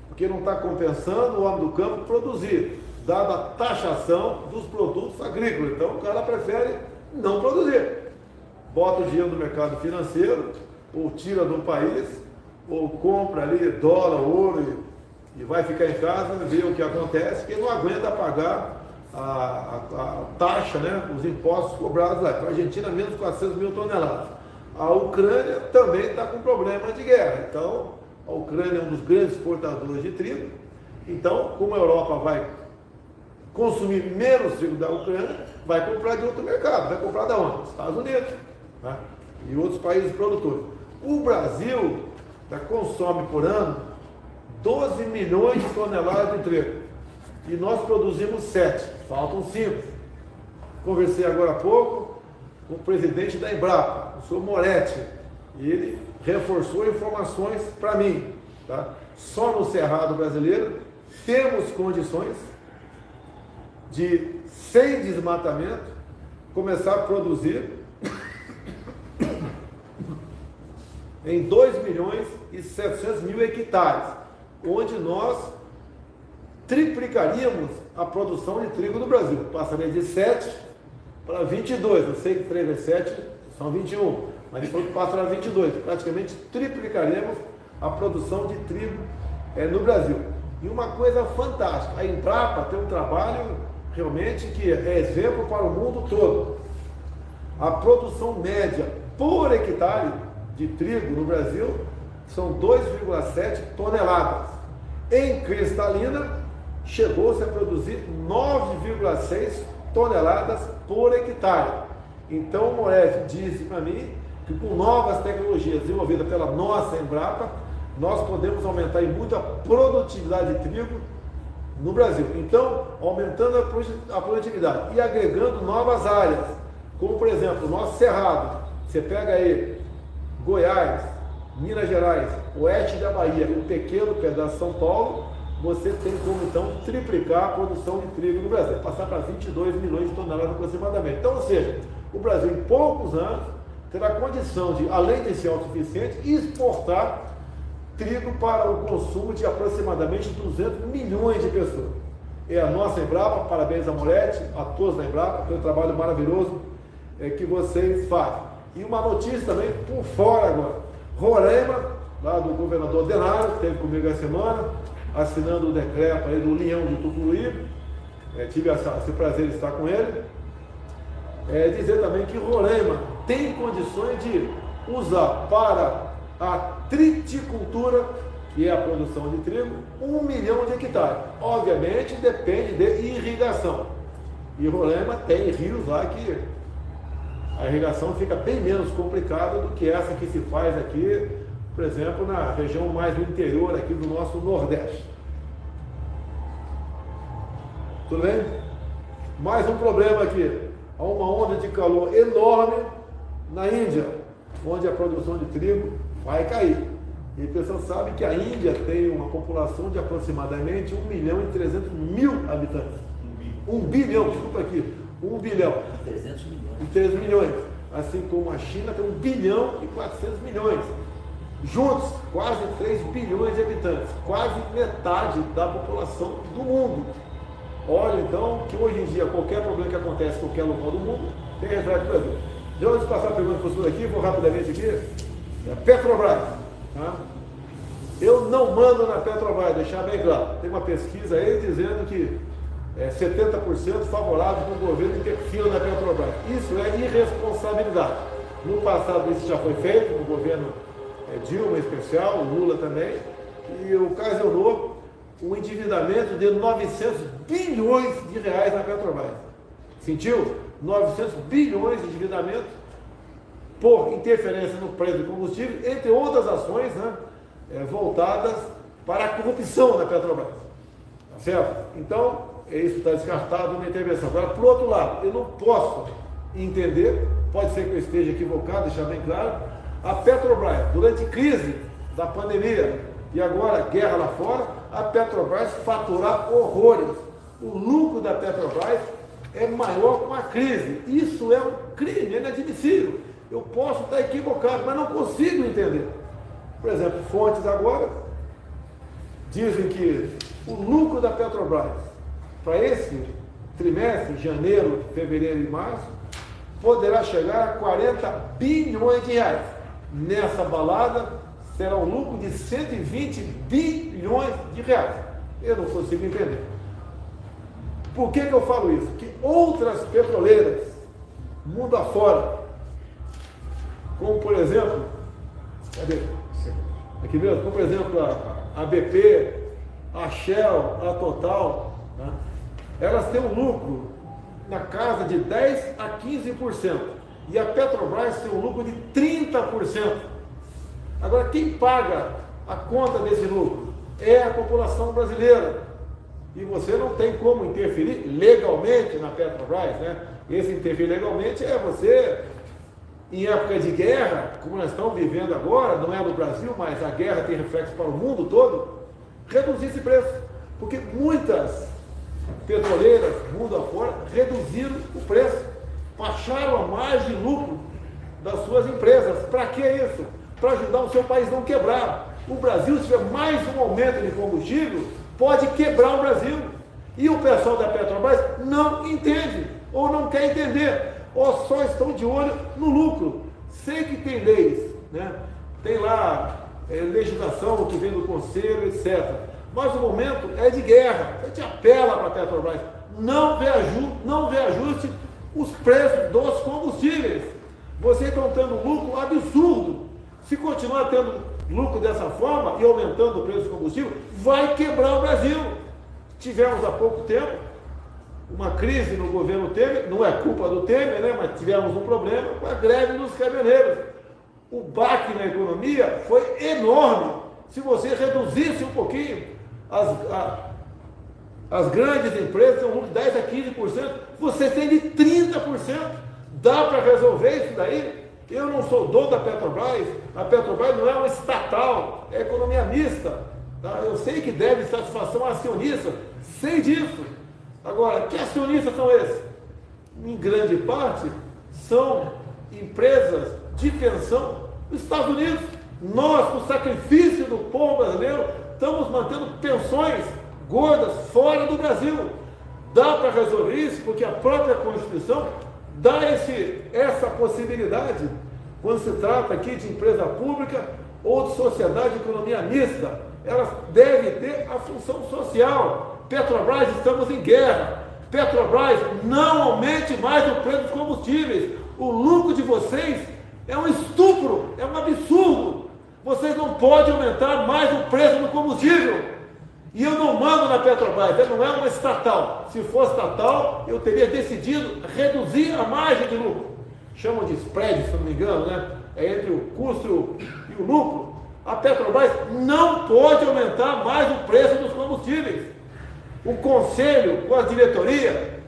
porque não está compensando o homem do campo produzir, dada a taxação dos produtos agrícolas. Então o cara prefere não produzir. Bota o dinheiro no mercado financeiro, ou tira do país, ou compra ali dólar, ouro e, e vai ficar em casa, ver o que acontece, porque não aguenta pagar a, a, a taxa, né, os impostos cobrados lá. Para a Argentina, menos 400 mil toneladas. A Ucrânia também está com problema de guerra. Então, a Ucrânia é um dos grandes exportadores de trigo. Então, como a Europa vai consumir menos trigo da Ucrânia, vai comprar de outro mercado. Vai comprar da onde? Estados Unidos né? e outros países produtores. O Brasil tá, consome por ano 12 milhões de toneladas de trigo. E nós produzimos 7, faltam 5. Conversei agora há pouco com o presidente da Embrapa, o senhor Moretti, e ele reforçou informações para mim. Tá? Só no Cerrado brasileiro temos condições de, sem desmatamento, começar a produzir em 2 milhões e 700 mil hectares, onde nós triplicaríamos a produção de trigo no Brasil. Passaria de 7 para 22. Eu sei que 3 vezes 7 são 21, mas ele falou que passa para 22. Praticamente triplicaremos a produção de trigo é, no Brasil. E uma coisa fantástica, a Embrapa tem um trabalho realmente que é exemplo para o mundo todo. A produção média por hectare de trigo no Brasil são 2,7 toneladas. Em cristalina, chegou-se a produzir 9,6 toneladas por hectare. Então o Moed disse para mim que com novas tecnologias desenvolvidas pela nossa Embrapa, nós podemos aumentar muito a produtividade de trigo no Brasil. Então, aumentando a produtividade e agregando novas áreas, como por exemplo, o nosso Cerrado. Você pega aí Goiás, Minas Gerais, oeste da Bahia, um pequeno pedaço de São Paulo, você tem como então triplicar a produção de trigo no Brasil, passar para 22 milhões de toneladas aproximadamente. Então, ou seja, o Brasil em poucos anos terá condição de, além de ser autossuficiente, exportar trigo para o consumo de aproximadamente 200 milhões de pessoas. É a nossa Embrapa, parabéns a Moretti, a todos da Embrapa, pelo trabalho maravilhoso é, que vocês fazem. E uma notícia também por fora agora. Roraima, lá do governador Denário, esteve comigo essa semana, assinando o decreto aí do Leão de Tucuruí. É, tive esse prazer de estar com ele. É, dizer também que Roraima tem condições de usar para a triticultura, que é a produção de trigo, um milhão de hectares. Obviamente depende de irrigação. E Roraima tem rios lá que a irrigação fica bem menos complicada do que essa que se faz aqui, por exemplo, na região mais do interior aqui do nosso Nordeste. Tudo bem? Mais um problema aqui. Há uma onda de calor enorme na Índia, onde a produção de trigo vai cair. E o pessoal sabe que a Índia tem uma população de aproximadamente 1 milhão e 300 mil habitantes. 1 bilhão, desculpa aqui, 1 bilhão. 300 milhões. E 3 milhões. assim como a China tem 1 bilhão e 400 milhões. Juntos, quase 3 bilhões de habitantes, quase metade da população do mundo. Olha então que hoje em dia qualquer problema que acontece em qualquer local do mundo tem resultado do Brasil. De passar a pergunta para o aqui, vou rapidamente aqui. É Petrobras. Tá? Eu não mando na Petrobras, deixar bem claro. Tem uma pesquisa aí dizendo que é 70% favorável para o governo interfira na Petrobras. Isso é irresponsabilidade. No passado isso já foi feito, no governo é, Dilma em especial, Lula também, e ocasionou um endividamento de 900 bilhões de reais na Petrobras. Sentiu? 900 bilhões de endividamento por interferência no preço do combustível, entre outras ações, né? é, voltadas para a corrupção da Petrobras. Tá certo? Então, isso está descartado na intervenção. Agora, por outro lado, eu não posso entender, pode ser que eu esteja equivocado, deixar bem claro, a Petrobras, durante crise da pandemia e agora guerra lá fora, a Petrobras faturar horrores. O lucro da Petrobras é maior com a crise. Isso é um crime, é inadmissível. Eu posso estar equivocado, mas não consigo entender. Por exemplo, fontes agora dizem que o lucro da Petrobras para esse trimestre, janeiro, fevereiro e março, poderá chegar a 40 bilhões de reais. Nessa balada será um lucro de 120 bilhões de reais. Eu não consigo entender. Por que, que eu falo isso? Que outras petroleiras, mundo afora, como por exemplo, cadê? Aqui mesmo, como por exemplo a, a BP, a Shell, a Total, né? elas têm um lucro na casa de 10 a 15%. E a Petrobras tem um lucro de 30%. Agora, quem paga a conta desse lucro? É a população brasileira. E você não tem como interferir legalmente na Petrobras, né? Esse interferir legalmente é você em época de guerra, como nós estamos vivendo agora, não é no Brasil, mas a guerra tem reflexo para o mundo todo, reduzir esse preço. Porque muitas petroleiras, mundo afora, reduziram o preço, baixaram a margem de lucro das suas empresas. Para que isso? Para ajudar o seu país não quebrar. O Brasil, se tiver mais um aumento de combustível, pode quebrar o Brasil. E o pessoal da Petrobras não entende, ou não quer entender ou só estão de olho no lucro. Sei que tem leis, né? tem lá é, legislação que vem do conselho, etc. Mas o momento é de guerra. A gente apela para a Petrobras. Não reajuste, não reajuste os preços dos combustíveis. Vocês estão tendo lucro absurdo. Se continuar tendo lucro dessa forma e aumentando o preço do combustível, vai quebrar o Brasil. Tivemos há pouco tempo uma crise no governo Temer, não é culpa do Temer, né, mas tivemos um problema com a greve dos caminhoneiros. O baque na economia foi enorme. Se você reduzisse um pouquinho, as, a, as grandes empresas de 10 a 15%, você tem de 30%. Dá para resolver isso daí? Eu não sou dono da Petrobras, a Petrobras não é uma estatal, é economia mista. Tá? Eu sei que deve satisfação acionista, sei disso. Agora, que acionistas são esses? Em grande parte, são empresas de pensão dos Estados Unidos. Nós, com sacrifício do povo brasileiro, estamos mantendo pensões gordas fora do Brasil. Dá para resolver isso porque a própria Constituição dá esse, essa possibilidade quando se trata aqui de empresa pública ou de sociedade de economia mista. Elas devem ter a função social Petrobras, estamos em guerra. Petrobras, não aumente mais o preço dos combustíveis. O lucro de vocês é um estupro, é um absurdo. Vocês não podem aumentar mais o preço do combustível. E eu não mando na Petrobras, não é uma estatal. Se fosse estatal, eu teria decidido reduzir a margem de lucro. Chamam de spread, se não me engano, né? É entre o custo e o lucro. A Petrobras não pode aumentar mais o preço dos combustíveis o conselho com a diretoria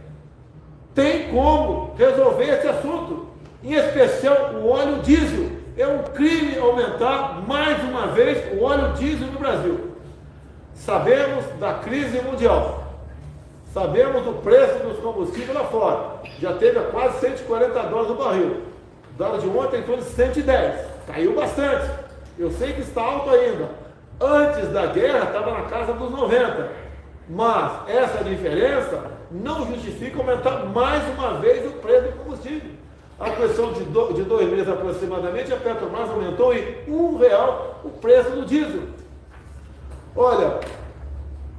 tem como resolver esse assunto, em especial o óleo diesel. É um crime aumentar mais uma vez o óleo diesel no Brasil. Sabemos da crise mundial, sabemos do preço dos combustíveis lá fora, já teve a quase 140 dólares o barril. dado de ontem em torno de 110. Caiu bastante. Eu sei que está alto ainda. Antes da guerra estava na casa dos 90. Mas essa diferença não justifica aumentar mais uma vez o preço do combustível. A questão de, do, de dois meses aproximadamente, a Petrobras aumentou em um real o preço do diesel. Olha,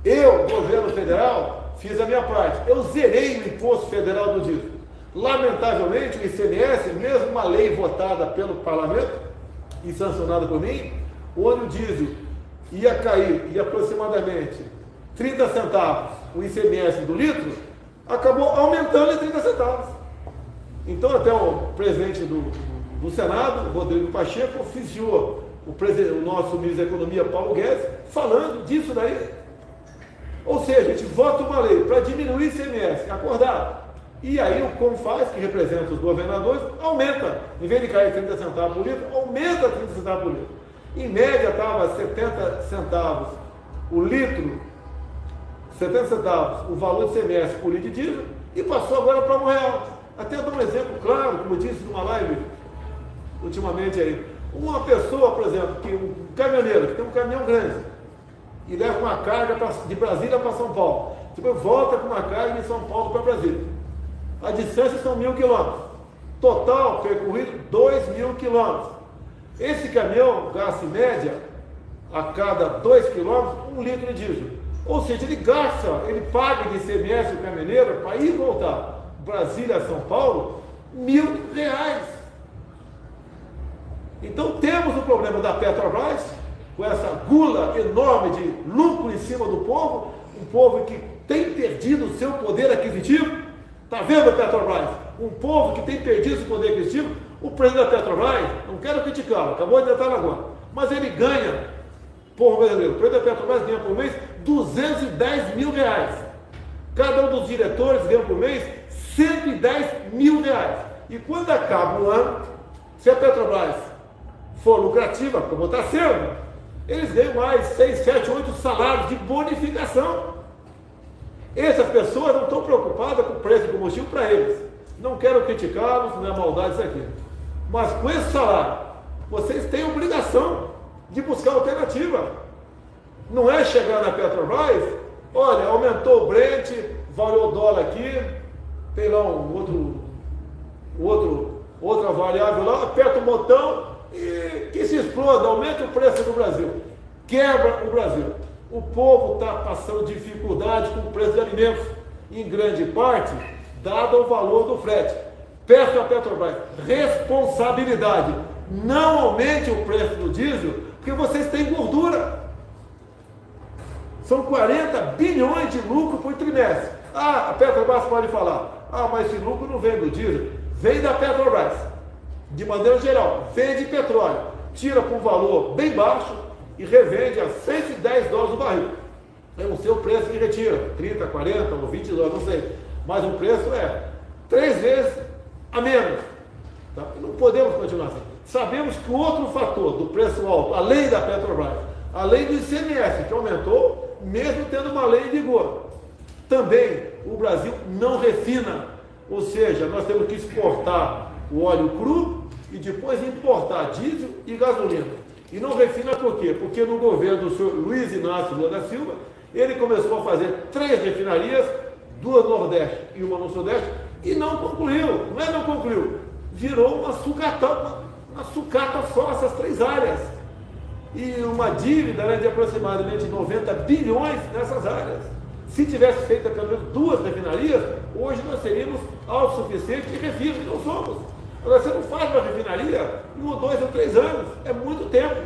eu, governo federal, fiz a minha parte. Eu zerei o imposto federal do diesel. Lamentavelmente, o ICMS, mesmo uma lei votada pelo parlamento e sancionada por mim, o diesel ia cair em aproximadamente 30 centavos o ICMS do litro, acabou aumentando em 30 centavos. Então, até o presidente do, do Senado, Rodrigo Pacheco, oficiou o, o nosso ministro da Economia, Paulo Guedes, falando disso daí. Ou seja, a gente vota uma lei para diminuir ICMS, acordado. E aí o CONFAS, que representa os governadores, aumenta. Em vez de cair 30 centavos por litro, aumenta 30 centavos por litro. Em média estava 70 centavos o litro, 70 centavos o valor de semestre por litro de diesel, e passou agora para um real. Até dar um exemplo claro, como eu disse numa live ultimamente aí. Uma pessoa, por exemplo, que um caminhoneiro, que tem um caminhão grande, e leva uma carga pra, de Brasília para São Paulo. Depois volta com uma carga de São Paulo para Brasília. A distância são mil quilômetros. Total percorrido, dois mil quilômetros. Esse caminhão gasta em média, a cada dois quilômetros, um litro de diesel. Ou seja, ele gasta, ele paga de ICMS o caminhoneiro para ir voltar Brasília a São Paulo, mil reais. Então temos o problema da Petrobras, com essa gula enorme de lucro em cima do povo, um povo que tem perdido o seu poder aquisitivo. Está vendo a Petrobras? Um povo que tem perdido o poder aquisitivo. O presidente da Petrobras, não quero criticá-lo, acabou de entrar agora, mas ele ganha, povo brasileiro, o presidente da Petrobras ganha por mês 210 mil reais. Cada um dos diretores ganha por mês 110 mil reais. E quando acaba o ano, se a Petrobras for lucrativa, como está sendo, eles ganham mais 6, 7, 8 salários de bonificação. Essas pessoas não estão preocupadas com o preço do combustível para eles. Não quero criticá-los, não é maldade isso aqui. Mas com esse salário, vocês têm obrigação de buscar alternativa. Não é chegar na Petrobras, olha, aumentou o Brent, valeu o dólar aqui, tem lá um outro, outro, outra variável lá, aperta o botão e que se exploda, aumenta o preço do Brasil, quebra o Brasil. O povo está passando dificuldade com o preço de alimentos, em grande parte, dado o valor do frete. Peço à Petrobras responsabilidade. Não aumente o preço do diesel, porque vocês têm gordura. São 40 bilhões de lucro por trimestre. Ah, a Petrobras pode falar. Ah, mas esse lucro não vem do diesel, vem da Petrobras. De maneira geral, vende petróleo, tira por um valor bem baixo e revende a 110 dólares o barril. É o seu preço que retira, 30, 40 ou 20 dólares, não sei. Mas o preço é três vezes a menos. Tá? Não podemos continuar assim. Sabemos que outro fator do preço alto, além da Petrobras, além do ICMS, que aumentou, mesmo tendo uma lei em vigor, também o Brasil não refina. Ou seja, nós temos que exportar o óleo cru e depois importar diesel e gasolina. E não refina por quê? Porque no governo do senhor Luiz Inácio Lula da Silva, ele começou a fazer três refinarias, duas no Nordeste e uma no Sudeste, e não concluiu. Não é não concluiu. Virou uma sucata, uma, sucata só essas três áreas. E uma dívida né, de aproximadamente 90 bilhões nessas áreas. Se tivesse feito pelo menos duas refinarias, hoje nós seríamos autossuficientes e refino, e não somos. Agora, você não faz uma refinaria em um, dois ou três anos, é muito tempo.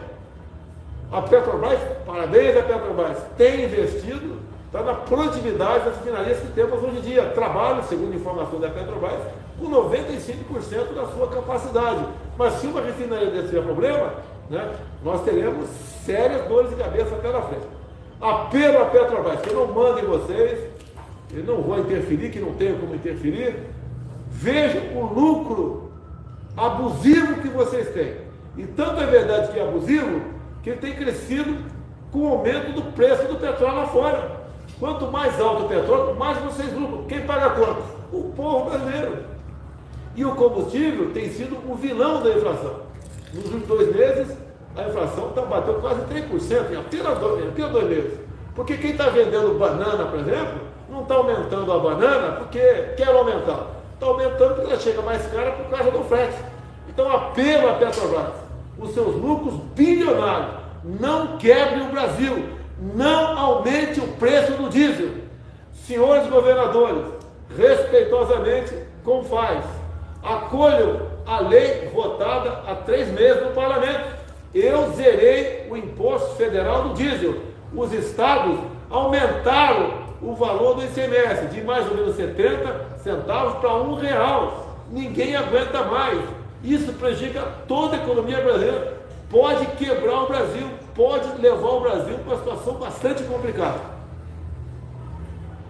A Petrobras, parabéns à Petrobras, tem investido está na produtividade das refinarias que temos hoje em dia. Trabalho, segundo informação da Petrobras, com 95% da sua capacidade. Mas se uma refinaria desse tiver problema, né, nós teremos sérias dores de cabeça pela frente. Apelo à Petrobras, que eu não mando em vocês, eu não vou interferir, que não tenho como interferir. Veja o lucro abusivo que vocês têm. E tanto é verdade que é abusivo, que ele tem crescido com o aumento do preço do petróleo lá fora. Quanto mais alto o petróleo, mais vocês lucram. Quem paga a conta? O povo brasileiro. E o combustível tem sido o vilão da inflação. Nos últimos dois meses, a inflação tá, bateu quase 3% em apenas dois, em apenas dois meses. Porque quem está vendendo banana, por exemplo, não está aumentando a banana porque quer aumentar. Está aumentando porque ela chega mais cara por causa do frete. Então, apelo a Petrobras, os seus lucros bilionários, não quebre o Brasil, não aumente o preço do diesel. Senhores governadores, respeitosamente, como faz? Acolham a lei votada há três meses no parlamento. Eu zerei o imposto federal do diesel. Os estados aumentaram o valor do ICMS de mais ou menos 70 centavos para um real. Ninguém aguenta mais. Isso prejudica toda a economia brasileira. Pode quebrar o Brasil, pode levar o Brasil para uma situação bastante complicada.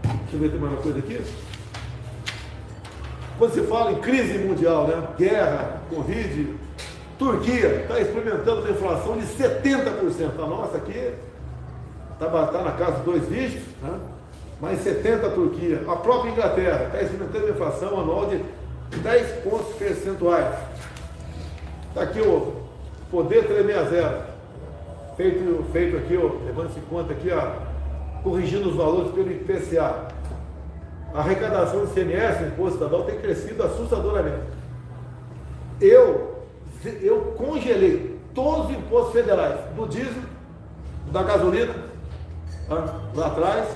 Deixa eu ver tem mais uma coisa aqui. Quando se fala em crise mundial, né? guerra, Covid, Turquia está experimentando uma inflação de 70%. A nossa aqui está tá na casa de dois dígitos, né? Mais 70% a Turquia. A própria Inglaterra está experimentando inflação anual de 10 pontos percentuais. Está aqui o Poder 360. Feito, feito aqui, levando-se conta aqui, ó, corrigindo os valores pelo IPCA a arrecadação do CMS, imposto estadual, tem crescido assustadoramente. Eu, eu congelei todos os impostos federais, do diesel, da gasolina, lá atrás,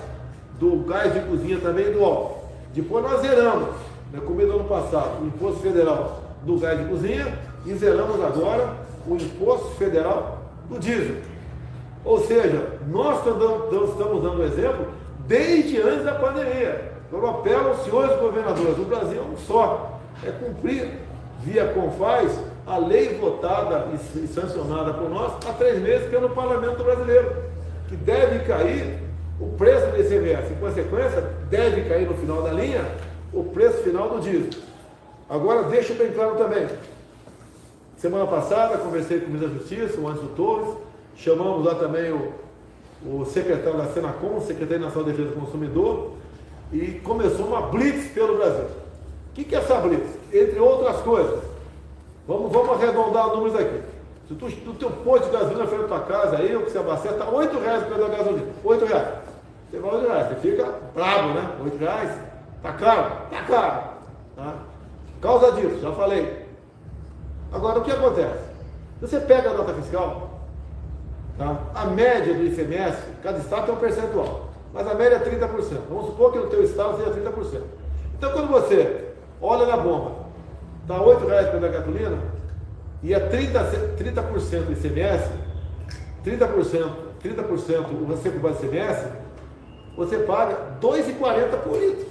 do gás de cozinha também do álcool. Depois nós zeramos, né, como no ano passado, o imposto federal do gás de cozinha e zeramos agora o imposto federal do diesel. Ou seja, nós estamos dando exemplo desde antes da pandemia. Eu apelo aos senhores governadores, o Brasil é um só, é cumprir via Confaz a lei votada e sancionada por nós há três meses pelo Parlamento Brasileiro, que deve cair o preço do ICMS, em consequência, deve cair no final da linha o preço final do diesel. Agora, deixo bem claro também, semana passada conversei com o ministro da Justiça, o Anderson Torres, chamamos lá também o, o secretário da Senacom, secretário nacional de Defesa do Consumidor, e começou uma blitz pelo Brasil. O que, é essa blitz? Entre outras coisas, vamos, vamos arredondar os números aqui. Se tu, tu teu posto de gasolina frente à tua casa, aí, o que você abastece, está 8 reais pela gasolina. 8 reais. Você vai 8 reais, você fica bravo, né? 8 reais, tá caro? Tá caro. Tá? Causa disso, já falei. Agora, o que acontece? Você pega a nota fiscal, tá? a média do ICMS, cada estado tem um percentual mas a média é 30%. Vamos supor que no teu estado seja 30%. Então quando você olha na bomba, está R$ reais pela gasolina e é 30%, 30 do ICMS, 30%, 30% você com base ICMS, você paga R$ 2,40 por litro.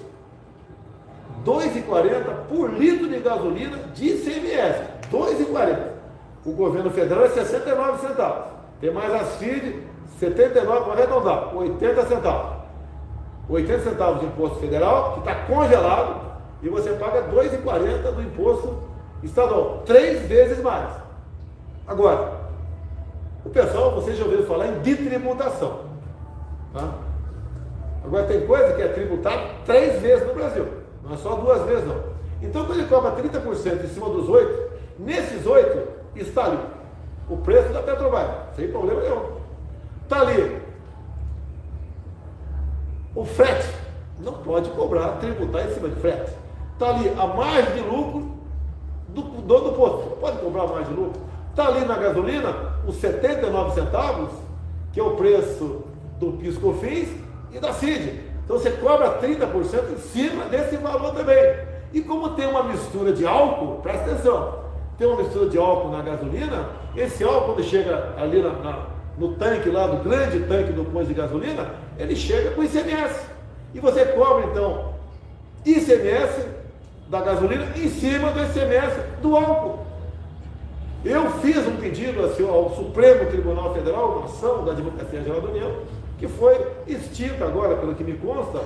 R$ 2,40 por litro de gasolina de ICMS. R$ 2,40. O governo federal é 69 centavos. Tem mais as FID, 79 para arredondar, 80 centavos. 80 centavos de imposto federal, que está congelado, e você paga 2,40 do imposto estadual, três vezes mais. Agora, o pessoal, vocês já ouviram falar em bitributação. Tá? Agora tem coisa que é tributado três vezes no Brasil, não é só duas vezes não. Então quando ele cobra 30% em cima dos oito, nesses oito está ali o preço da Petrobras, sem problema nenhum. Está ali. O frete não pode cobrar, tributar em cima de frete. Está ali a margem de lucro do dono do posto. Pode cobrar mais de lucro. Está ali na gasolina os 79 centavos, que é o preço do PIS-COFINS e da CID. Então você cobra 30% em cima desse valor também. E como tem uma mistura de álcool, presta atenção, tem uma mistura de álcool na gasolina, esse álcool quando chega ali na, na no tanque lá, do grande tanque do posto de gasolina, ele chega com ICMS. E você cobra então ICMS da gasolina em cima do ICMS do álcool. Eu fiz um pedido ao Supremo Tribunal Federal, uma ação da Advocacia Geral da União, que foi extinta agora, pelo que me consta,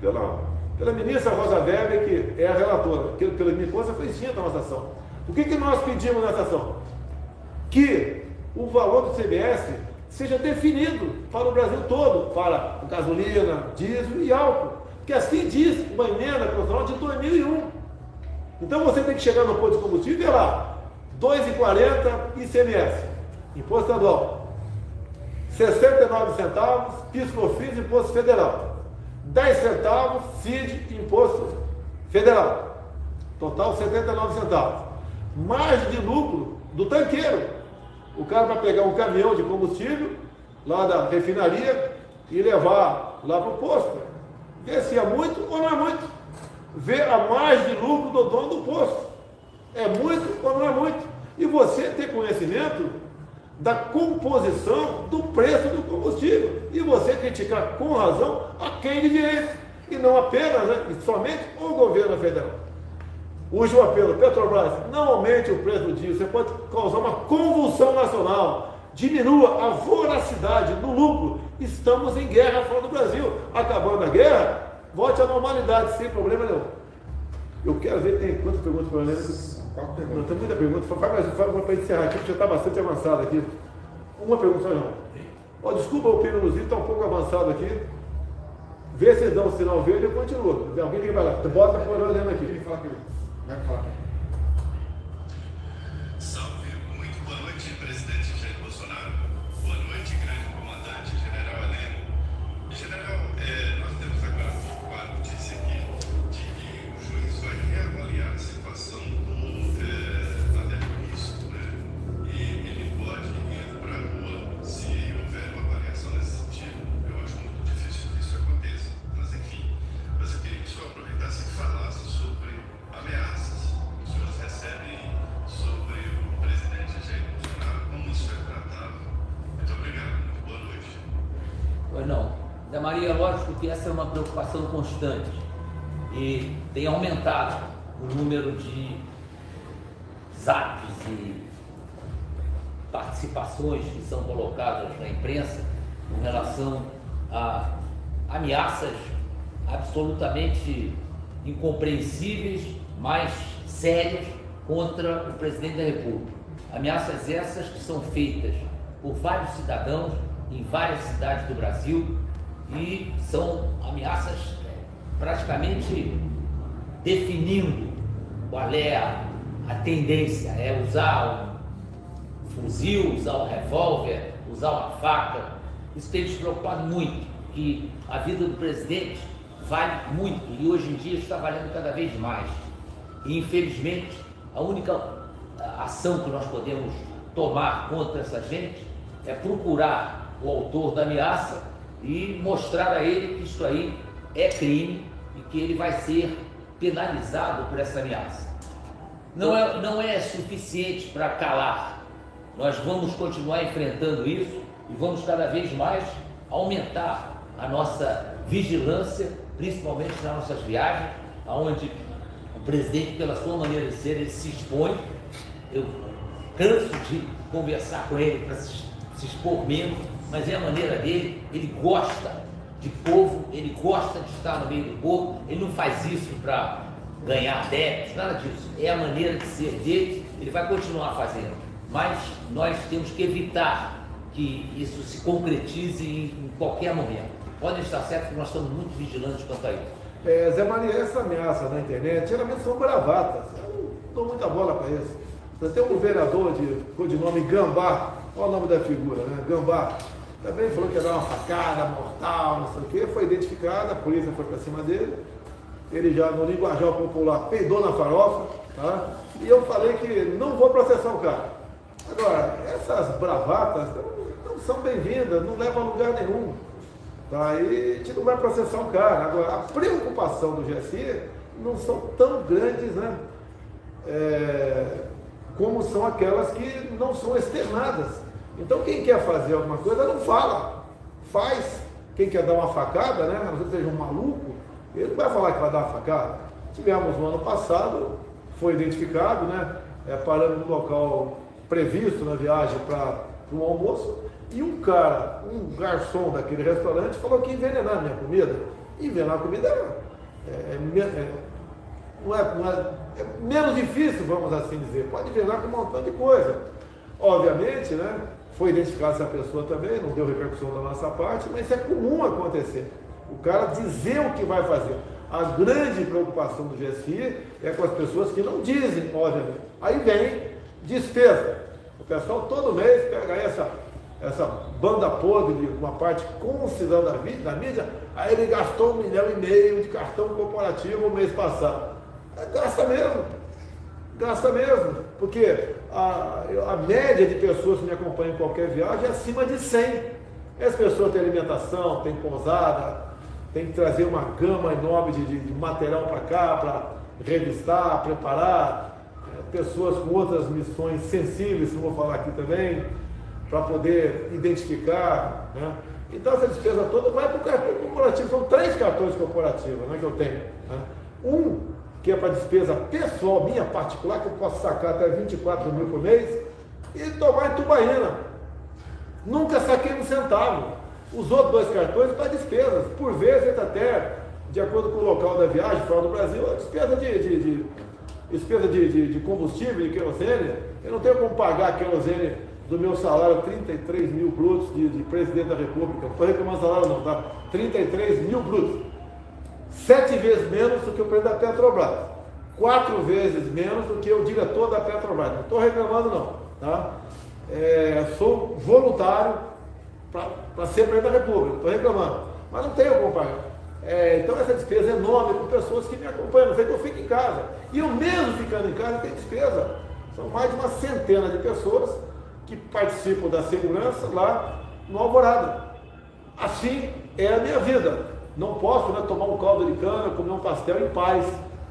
pela, pela ministra Rosa Weber, que é a relatora. Pelo, pelo que me consta, foi extinta a nossa ação. O que, que nós pedimos nessa ação? Que o valor do CBS seja definido para o Brasil todo, para gasolina, diesel e álcool. Que assim diz uma emenda constitucional de 2001. Então você tem que chegar no posto de combustível e lá, 2,40 ICMS, imposto estadual. 69 centavos, PiscoFins, imposto federal. 10 centavos, CID, imposto federal. Total 79 centavos. Margem de lucro do tanqueiro. O cara vai pegar um caminhão de combustível lá da refinaria e levar lá para o posto. Ver se é muito ou não é muito. Ver a margem de lucro do dono do posto. É muito ou não é muito. E você ter conhecimento da composição do preço do combustível. E você criticar com razão a quem de direito. E não apenas, né, e somente o governo federal. Use o apelo, Petrobras, não aumente o preço do diesel, você pode causar uma convulsão nacional. Diminua a voracidade do lucro. Estamos em guerra fora do Brasil. Acabando a guerra, volte à normalidade, sem problema nenhum. Eu quero ver, tem quantas perguntas para o Perguntas. Não, tem muita pergunta. Faz mais uma para encerrar aqui, porque já está bastante avançado aqui. Uma pergunta não. Oh, desculpa o pino Luzito, está um pouco avançado aqui. Vê se dá um sinal verde e continua. Alguém que vai lá. Bota para olhando aqui. Vai falar. Constante e tem aumentado o número de zaps e participações que são colocadas na imprensa com relação a ameaças absolutamente incompreensíveis, mas sérias contra o presidente da República. Ameaças essas que são feitas por vários cidadãos em várias cidades do Brasil e são ameaças praticamente definindo qual é a, a tendência, é usar um fuzil, usar um revólver, usar uma faca. Isso tem nos preocupado muito, que a vida do presidente vale muito e hoje em dia está valendo cada vez mais. E infelizmente a única ação que nós podemos tomar contra essa gente é procurar o autor da ameaça e mostrar a ele que isso aí é crime e que ele vai ser penalizado por essa ameaça. Não é, não é suficiente para calar. Nós vamos continuar enfrentando isso e vamos cada vez mais aumentar a nossa vigilância, principalmente nas nossas viagens, aonde o presidente, pela sua maneira de ser, ele se expõe. Eu canso de conversar com ele para se, expor menos mas é a maneira dele, ele gosta de povo, ele gosta de estar no meio do povo, ele não faz isso para ganhar adeptos, nada disso. É a maneira de ser dele, ele vai continuar fazendo. Mas nós temos que evitar que isso se concretize em, qualquer momento. Podem estar certos que nós estamos muito vigilantes quanto a isso. É, Zé Maria, essa ameaça na internet, geralmente são bravatas. Eu não dou muita bola para isso. Tem um vereador de codinome Gambá, olha o nome da figura, né? Gambá. Também falou que ia dar uma facada mortal, não sei o quê. Foi identificado, a polícia foi para cima dele. Ele já, no linguajar popular, peidou na farofa. Tá? E eu falei que não vou processar o cara. Agora, essas bravatas não, são bem-vindas, não levam a lugar nenhum. Tá? E a gente não vai processar o cara. Agora, a preocupação do GSI não são tão grandes, né? É, como são aquelas que não são externadas. Então quem quer fazer alguma coisa não fala, faz. Quem quer dar uma facada, né? Não seja um maluco, ele não vai falar que vai dar uma facada. Tivemos no ano passado, foi identificado, né? É, parando no local previsto na viagem para um almoço, e um cara, um garçom daquele restaurante, falou que ia envenenar a minha comida. Envenenar a comida é, é, é, não é, não é, é menos difícil, vamos assim dizer. Pode envenenar com um montão de coisa. Obviamente, né? Foi identificada essa pessoa também, não deu repercussão da nossa parte, mas isso é comum acontecer. O cara dizer o que vai fazer. a grande preocupação do GSI é com as pessoas que não dizem, obviamente. Aí vem despesa. O pessoal todo mês pega essa, essa banda podre de uma parte considerável da, da mídia, aí ele gastou um milhão e meio de cartão corporativo no mês passado. É, gasta mesmo. Gasta mesmo. Porque a, a média de pessoas que me acompanham em qualquer viagem é acima de 100. As pessoas têm alimentação, têm pousada, tem que trazer uma gama enorme de, de, de material para cá, para revistar, preparar, é, pessoas com outras missões sensíveis, que eu vou falar aqui também, para poder identificar. Né? Então essa despesa toda vai para o cartão corporativo. São três cartões corporativos né, que eu tenho. Né? Um que é para despesa pessoal, minha particular, que eu posso sacar até 24 mil por mês, e tomar em Tubaína. Nunca saquei um centavo. Outros dois cartões para despesas. Por vezes, até, de acordo com o local da viagem, fora do Brasil, a despesa de, de, de despesa de, de, de, combustível, de querosene. Eu não tenho como pagar a querosene do meu salário, 33 mil brutos de, de presidente da República. Não estou reclamando salário não, tá? 33 mil brutos sete vezes menos do que o presidente da Petrobras, quatro vezes menos do que o diretor da Petrobras. Não estou reclamando não, tá? É, sou voluntário para ser presidente da República, estou reclamando, mas não tenho pagar. É, então essa despesa é enorme com pessoas que me acompanham, não sei que eu fico em casa. E eu mesmo ficando em casa tenho despesa. São mais de uma centena de pessoas que participam da segurança lá no Alvorada. Assim é a minha vida. Não posso né, tomar um caldo de cana, comer um pastel em paz.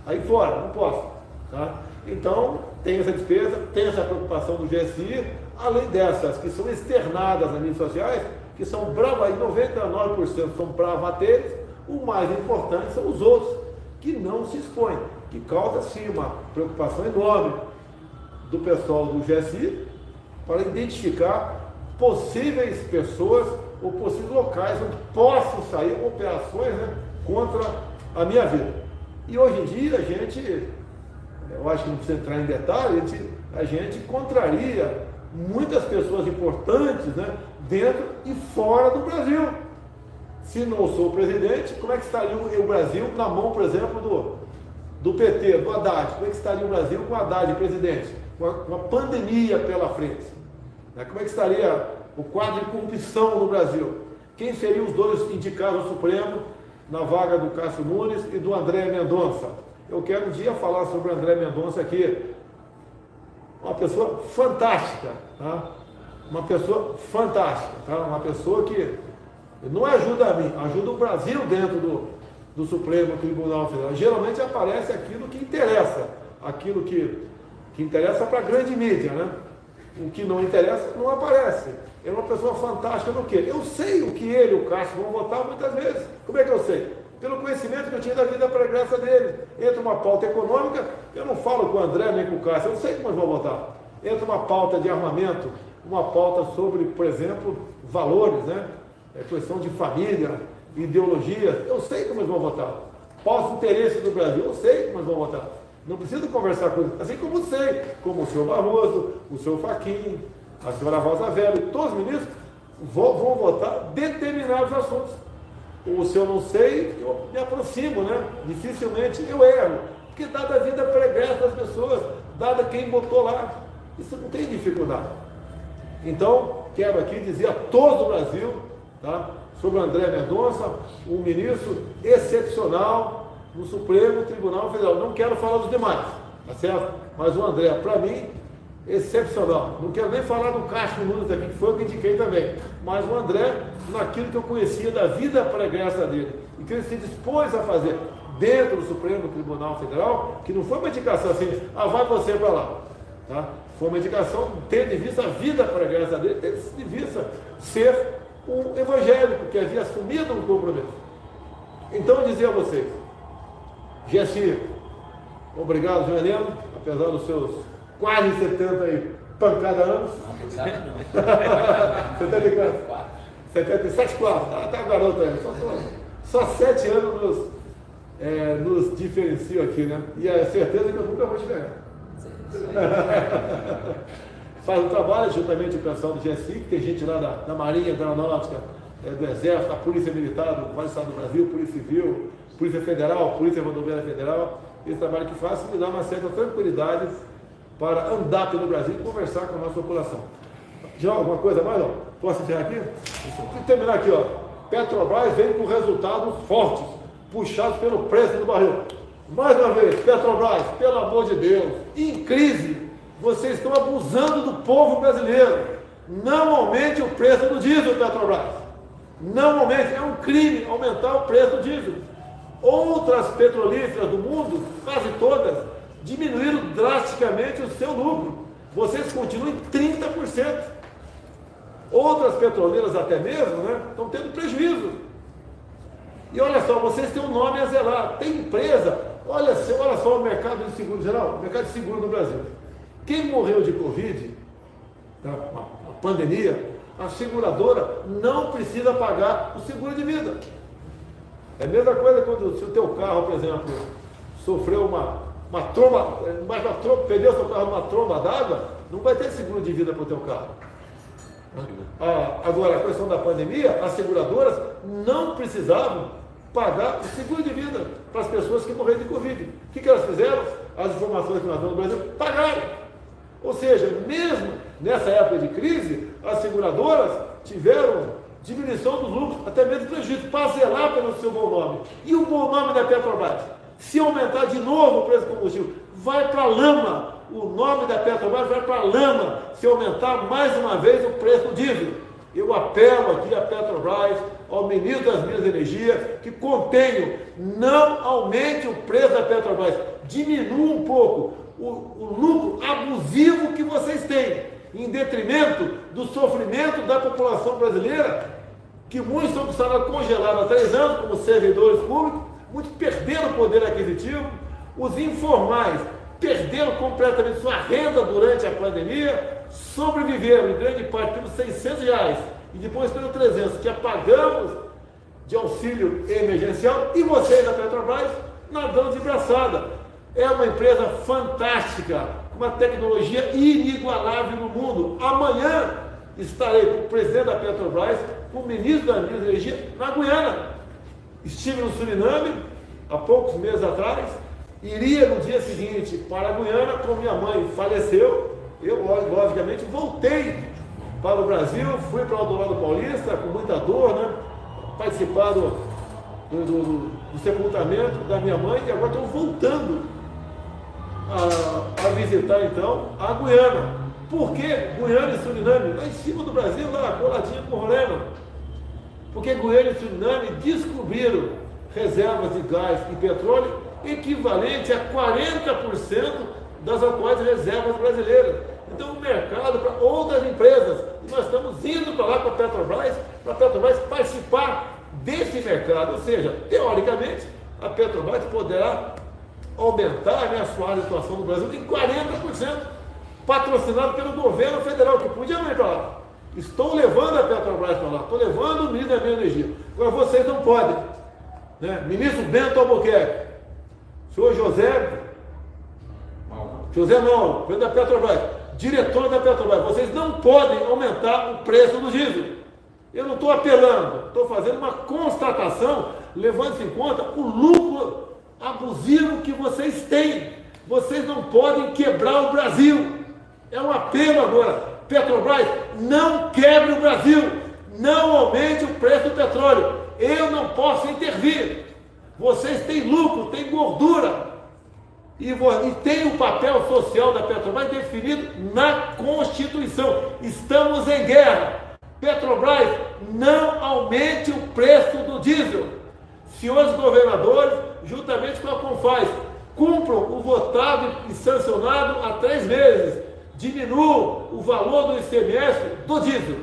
Aí fora, não posso. Tá? Então, tem essa despesa, tem essa preocupação do GSI, além dessas que são externadas nas mídias sociais, que são bravas, 99% são bravateiros, o mais importante são os outros, que não se expõem, que causa sim uma preocupação enorme do pessoal do GSI para identificar possíveis pessoas ou possíveis locais onde possam sair operações né, contra a minha vida. E hoje em dia a gente, eu acho que não precisa entrar em detalhes, a gente, a gente contraria muitas pessoas importantes né, dentro e fora do Brasil. Se não sou presidente, como é que estaria o Brasil na mão, por exemplo, do, do PT, do Haddad? Como é que estaria o Brasil com o Haddad presidente? Com uma pandemia pela frente? Né, como é que estaria o quadro de corrupção no Brasil. Quem seriam os dois indicados ao Supremo na vaga do Cássio Nunes e do André Mendonça? Eu quero um dia falar sobre o André Mendonça aqui. Uma pessoa fantástica, tá? Uma pessoa fantástica, tá? Uma pessoa que não ajuda a mim, ajuda o Brasil dentro do, do Supremo Tribunal Federal. Geralmente aparece aquilo que interessa, aquilo que, que interessa para a grande mídia, né? O que não interessa não aparece. É uma pessoa fantástica no quê? Eu sei o que ele e o Castro vão votar muitas vezes. Como é que eu sei? Pelo conhecimento que eu tinha da vida pregressa dele. Entra uma pauta econômica, eu não falo com o André nem com o Cássio, eu sei como eles vão votar. Entra uma pauta de armamento, uma pauta sobre, por exemplo, valores, né? É questão de família, ideologia, eu sei como eles vão votar. De interesse do Brasil, eu sei como eles vão votar. Não preciso conversar com eles, assim como sei, como o senhor Barroso, o senhor Faquinho, a senhora Rosa Velho, todos os ministros vão, vão votar determinados assuntos. O se eu não sei, eu me aproximo, né? Dificilmente eu erro. Porque dada a vida pregressa das pessoas, dada quem botou lá, isso não tem dificuldade. Então, quero aqui dizer a todo o Brasil, tá? sobre o André Mendonça, um ministro excepcional no Supremo Tribunal Federal. Não quero falar dos demais, tá certo? Mas o André, para mim, excepcional. Não quero nem falar do Castro Nunes aqui, que foi o que indiquei também, mas o André, naquilo que eu conhecia da vida pregressa dele, e que ele se dispôs a fazer dentro do Supremo Tribunal Federal, que não foi uma indicação assim, ah, vai você para lá. Tá? Foi uma indicação tendo em vista a vida pregressa dele, tendo em vista ser um evangélico que havia assumido um compromisso. Então eu dizia a vocês, Gessi, obrigado, Heleno, apesar dos seus quase 70 aí, pancada anos. Não, não. 74. 77, 4. Tá, tá garoto aí. Só, só, só 7 anos nos, é, nos diferenciam aqui, né? E a certeza que eu nunca vou te ganhar. Faz um trabalho juntamente com o pessoal do GSI, que tem gente lá da, da Marinha, da Aeronáutica, é, do Exército, da Polícia Militar, do Quase Estado do Brasil, Polícia Civil, Polícia Federal, Polícia Rodoviária Federal, esse trabalho que faz me dá uma certa tranquilidade para andar pelo Brasil e conversar com a nossa população. Já alguma coisa mais? Não? Posso encerrar aqui? Vou terminar aqui, ó. Petrobras vem com resultados fortes, puxados pelo preço do barril. Mais uma vez, Petrobras, pelo amor de Deus, em crise, vocês estão abusando do povo brasileiro. Não aumente o preço do diesel, Petrobras. Não aumente, é um crime aumentar o preço do diesel. Outras petrolíferas do mundo, quase todas, diminuíram drasticamente o seu lucro. Vocês continuam em 30%. Outras petroleiras até mesmo né, estão tendo prejuízo. E olha só, vocês têm um nome a zelar. Tem empresa, olha, olha só o mercado de seguro geral, o mercado de seguro no Brasil. Quem morreu de Covid, tá, pandemia, a seguradora não precisa pagar o seguro de vida. É a mesma coisa quando se o teu carro, por exemplo, sofreu uma, uma tromba, mas uma tromba, perdeu seu carro numa tromba d'água, não vai ter seguro de vida para o teu carro. Ah, agora, a questão da pandemia, as seguradoras não precisavam pagar o seguro de vida para as pessoas que morreram de Covid. O que, que elas fizeram? As informações que nós damos no Brasil, pagaram. Ou seja, mesmo nessa época de crise, as seguradoras tiveram diminuição dos lucros, até mesmo prejuízo, para zelar pelo seu bom nome. E o bom nome da Petrobras? Se aumentar de novo o preço do combustível, vai para a lama. O nome da Petrobras vai para a lama se aumentar mais uma vez o preço do diesel. Eu apelo aqui à Petrobras, ao ministro das Minas e Energia, que contenho, não aumente o preço da Petrobras, diminua um pouco o, o lucro abusivo que vocês têm, em detrimento do sofrimento da população brasileira, que muitos estão com salário congelado há três anos, como servidores públicos, muitos perderam o poder aquisitivo, os informais perderam completamente sua renda durante a pandemia, sobreviveram em grande parte pelos 600 reais e depois pelos 300 que apagamos de auxílio emergencial e vocês da Petrobras nadando de braçada. É uma empresa fantástica, uma tecnologia inigualável no mundo. Amanhã estarei com o presidente da Petrobras, com o ministro da Energia na Guiana. Estive no Suriname há poucos meses atrás, iria no dia seguinte para a Guiana, como minha mãe faleceu, eu logicamente voltei para o Brasil, fui para o Aldorado Paulista com muita dor, né? Participar do, do, do, do sepultamento da minha mãe e agora estou voltando a, a visitar então a Guiana. Por que Guiana e Suriname? Lá em cima do Brasil, lá, coladinho com o Roleno. Porque Guiana e Suriname descobriram reservas de gás e petróleo equivalente a 40% das atuais reservas brasileiras. Então o mercado para outras empresas. E nós estamos indo para lá com a Petrobras, para a Petrobras participar desse mercado. Ou seja, teoricamente, a Petrobras poderá aumentar né, a sua situação no Brasil em 40%, patrocinado pelo governo federal, que podia não para lá. Estou levando a Petrobras para lá, estou levando o ministro da Energia. Agora vocês não podem. Né? Ministro Bento Albuquerque, senhor José, José não, presidente da Petrobras, diretor da Petrobras, vocês não podem aumentar o preço do diesel. Eu não estou apelando, estou fazendo uma constatação, levando-se em conta o lucro abusivo que vocês têm. Vocês não podem quebrar o Brasil. É um apelo agora. Petrobras, não quebre o Brasil. Não aumente o preço do petróleo. Eu não posso intervir. Vocês têm lucro, têm gordura. E, e tem o papel social da Petrobras definido na Constituição. Estamos em guerra. Petrobras, não aumente o preço do diesel. Senhores governadores, juntamente com a Confaz, cumpram o votado e sancionado há três meses. Diminuam o valor do ICMS do diesel.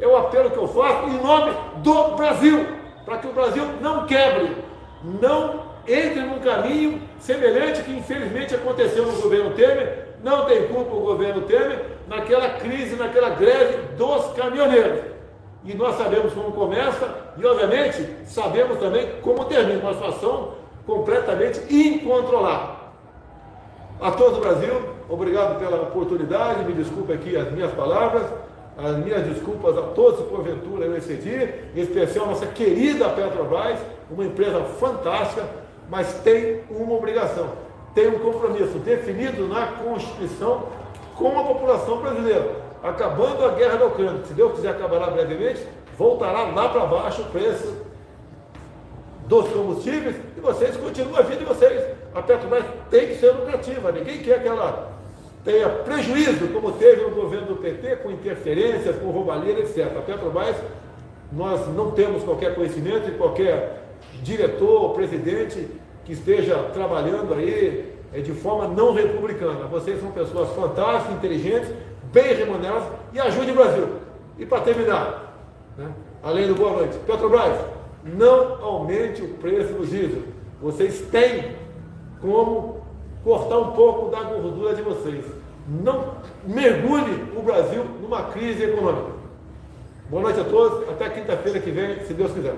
É o apelo que eu faço em nome do Brasil, para que o Brasil não quebre, não entre num caminho semelhante que infelizmente aconteceu no governo Temer. Não tem culpa o governo Temer naquela crise, naquela greve dos caminhoneiros e nós sabemos como começa e, obviamente, sabemos também como termina uma situação completamente incontrolável. A todo o Brasil, obrigado pela oportunidade, me desculpe aqui as minhas palavras, as minhas desculpas a todos que porventura eu excedi, em especial a nossa querida Petrobras, uma empresa fantástica, mas tem uma obrigação, tem um compromisso definido na Constituição com a população brasileira. Acabando a guerra da Ucrânia, se Deus quiser acabar brevemente, voltará lá para baixo o preço dos combustíveis e vocês continuam a vida de vocês. A Petrobras tem que ser lucrativa, ninguém quer que ela tenha prejuízo, como teve no governo do PT, com interferências, com roubalheira, etc. A Petrobras, nós não temos qualquer conhecimento de qualquer diretor ou presidente que esteja trabalhando aí é, de forma não republicana. Vocês são pessoas fantásticas, inteligentes, bem remuneradas e ajudem o Brasil. E para terminar, né, além do boa noite, Petrobras, não aumente o preço do diesel. Vocês têm como cortar um pouco da gordura de vocês. Não mergulhe o Brasil numa crise econômica. Boa noite a todos, até quinta-feira que vem, se Deus quiser.